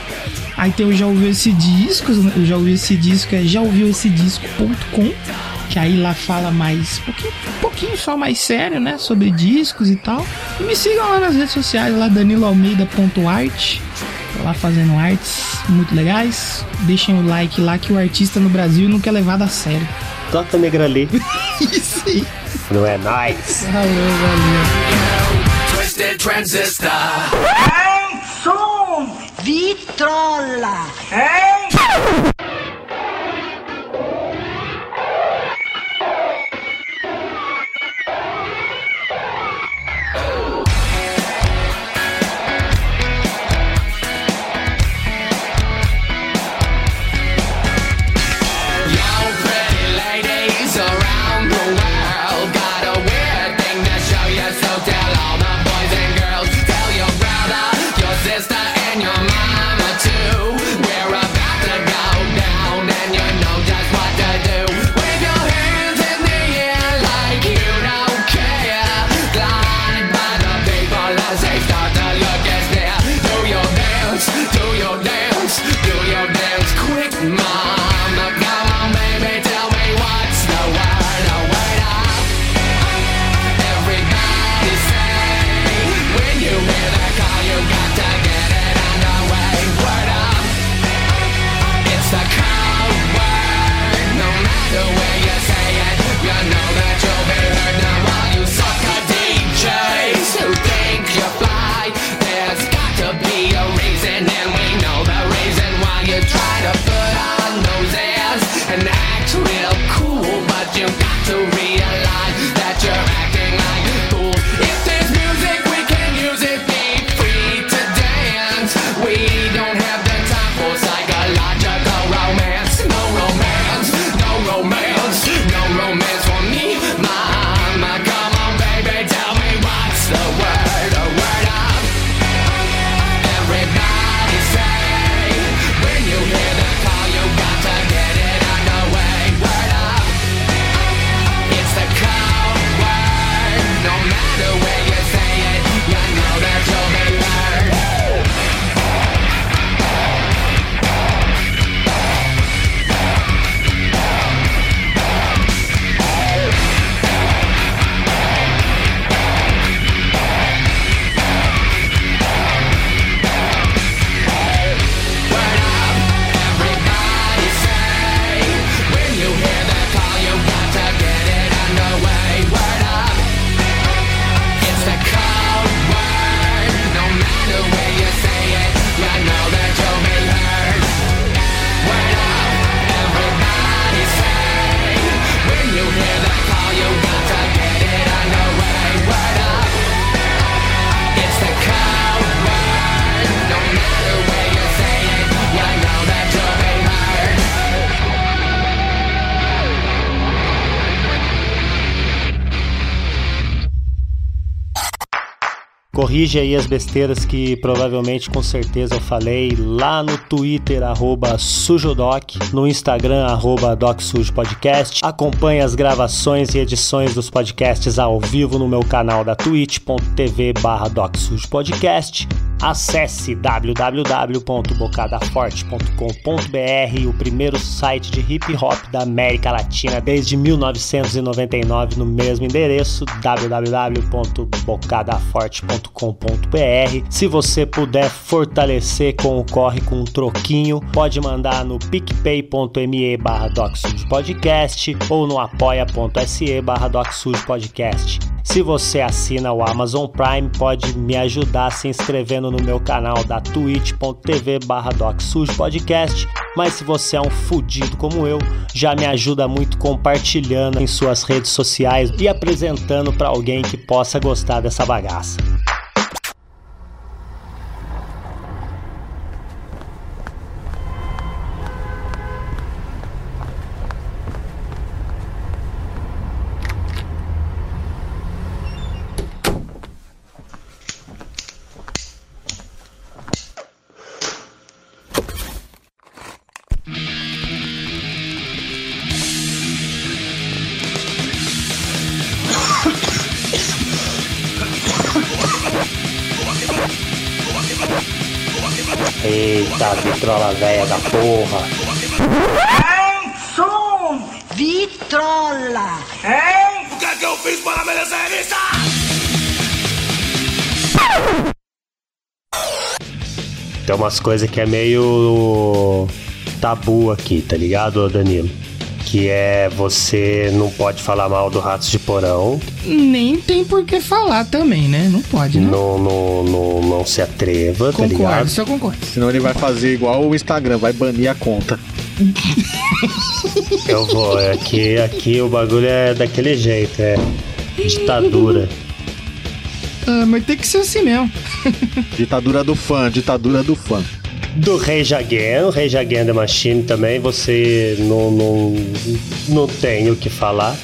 Aí tem o Já Ouviu Esse Disco, eu já ouviu esse disco, é já ouviu esse disco.com, que aí lá fala mais, um pouquinho, pouquinho só mais sério, né, sobre discos e tal. E me sigam lá nas redes sociais, lá daniloalmeida.art, lá fazendo artes muito legais. Deixem o like lá que o artista no Brasil não quer levar a sério. Toca negra ali. (laughs) Isso aí. Não é nice. Valeu, valeu. Twisted transistor. Hey, som! Vitrola! Hey! (laughs) Corrige aí as besteiras que provavelmente com certeza eu falei lá no Twitter, arroba sujodoc, no Instagram, arroba DocSujoPodcast. Acompanhe as gravações e edições dos podcasts ao vivo no meu canal da twitch.tv barra DocSujoPodcast. Acesse www.bocadaforte.com.br, o primeiro site de hip hop da América Latina desde 1999 no mesmo endereço www.bocadaforte.com.br. Se você puder fortalecer com o corre com um troquinho, pode mandar no picpay.me barra Podcast ou no apoia.se barra Podcast. Se você assina o Amazon Prime, pode me ajudar se inscrevendo no meu canal da twitch.tv barra Podcast. Mas se você é um fudido como eu, já me ajuda muito compartilhando em suas redes sociais e apresentando para alguém que possa gostar dessa bagaça. Vitrola velha da porra. Hein, som, vitrola. Hein? O que é que eu fiz para merecer isso? Tem umas coisas que é meio tabu aqui, tá ligado, Danilo? Que é você não pode falar mal do Ratos de Porão, Nem tem por que falar também, né? Não pode, né? não, não, não, não se atreva, tá Concordo, ligado? isso eu concordo. Senão ele vai fazer igual o Instagram, vai banir a conta. Eu vou, é aqui, aqui o bagulho é daquele jeito, é ditadura. Ah, mas tem que ser assim mesmo. (laughs) Ditadura do fã, ditadura do fã. Do Rei Jaguen, o Rei Jaguen The Machine também, você não, não, não tem o que falar.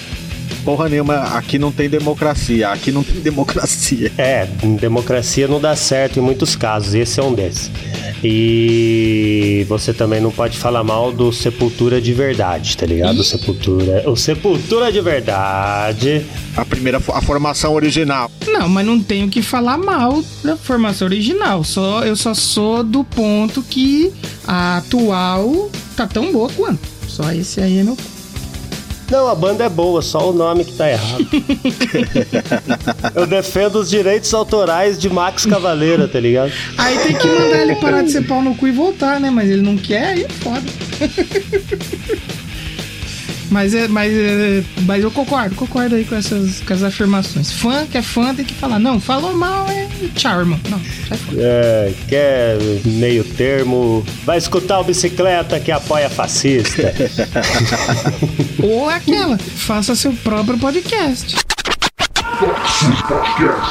Porra nenhuma, aqui não tem democracia, aqui não tem (laughs) democracia. É, democracia não dá certo em muitos casos, esse é um desses. E você também não pode falar mal do Sepultura de Verdade, tá ligado? O Sepultura, o Sepultura de Verdade. A primeira, a formação original. Não, mas não tenho que falar mal da formação original. Só, eu só sou do ponto que a atual tá tão boa quanto. Só esse aí é meu ponto. Não, a banda é boa, só o nome que tá errado. (laughs) Eu defendo os direitos autorais de Max Cavaleira, tá ligado? Aí tem que mandar ele parar de ser pau no cu e voltar, né? Mas ele não quer, aí é foda. (laughs) Mas, é, mas, é, mas eu concordo, concordo aí com essas, com essas afirmações. Fã que é fã tem que falar, não, falou mal é tchau, irmão. Não, sai fora. É, quer meio termo, vai escutar o bicicleta que apoia fascista. Ou aquela, faça seu próprio podcast. Podcast.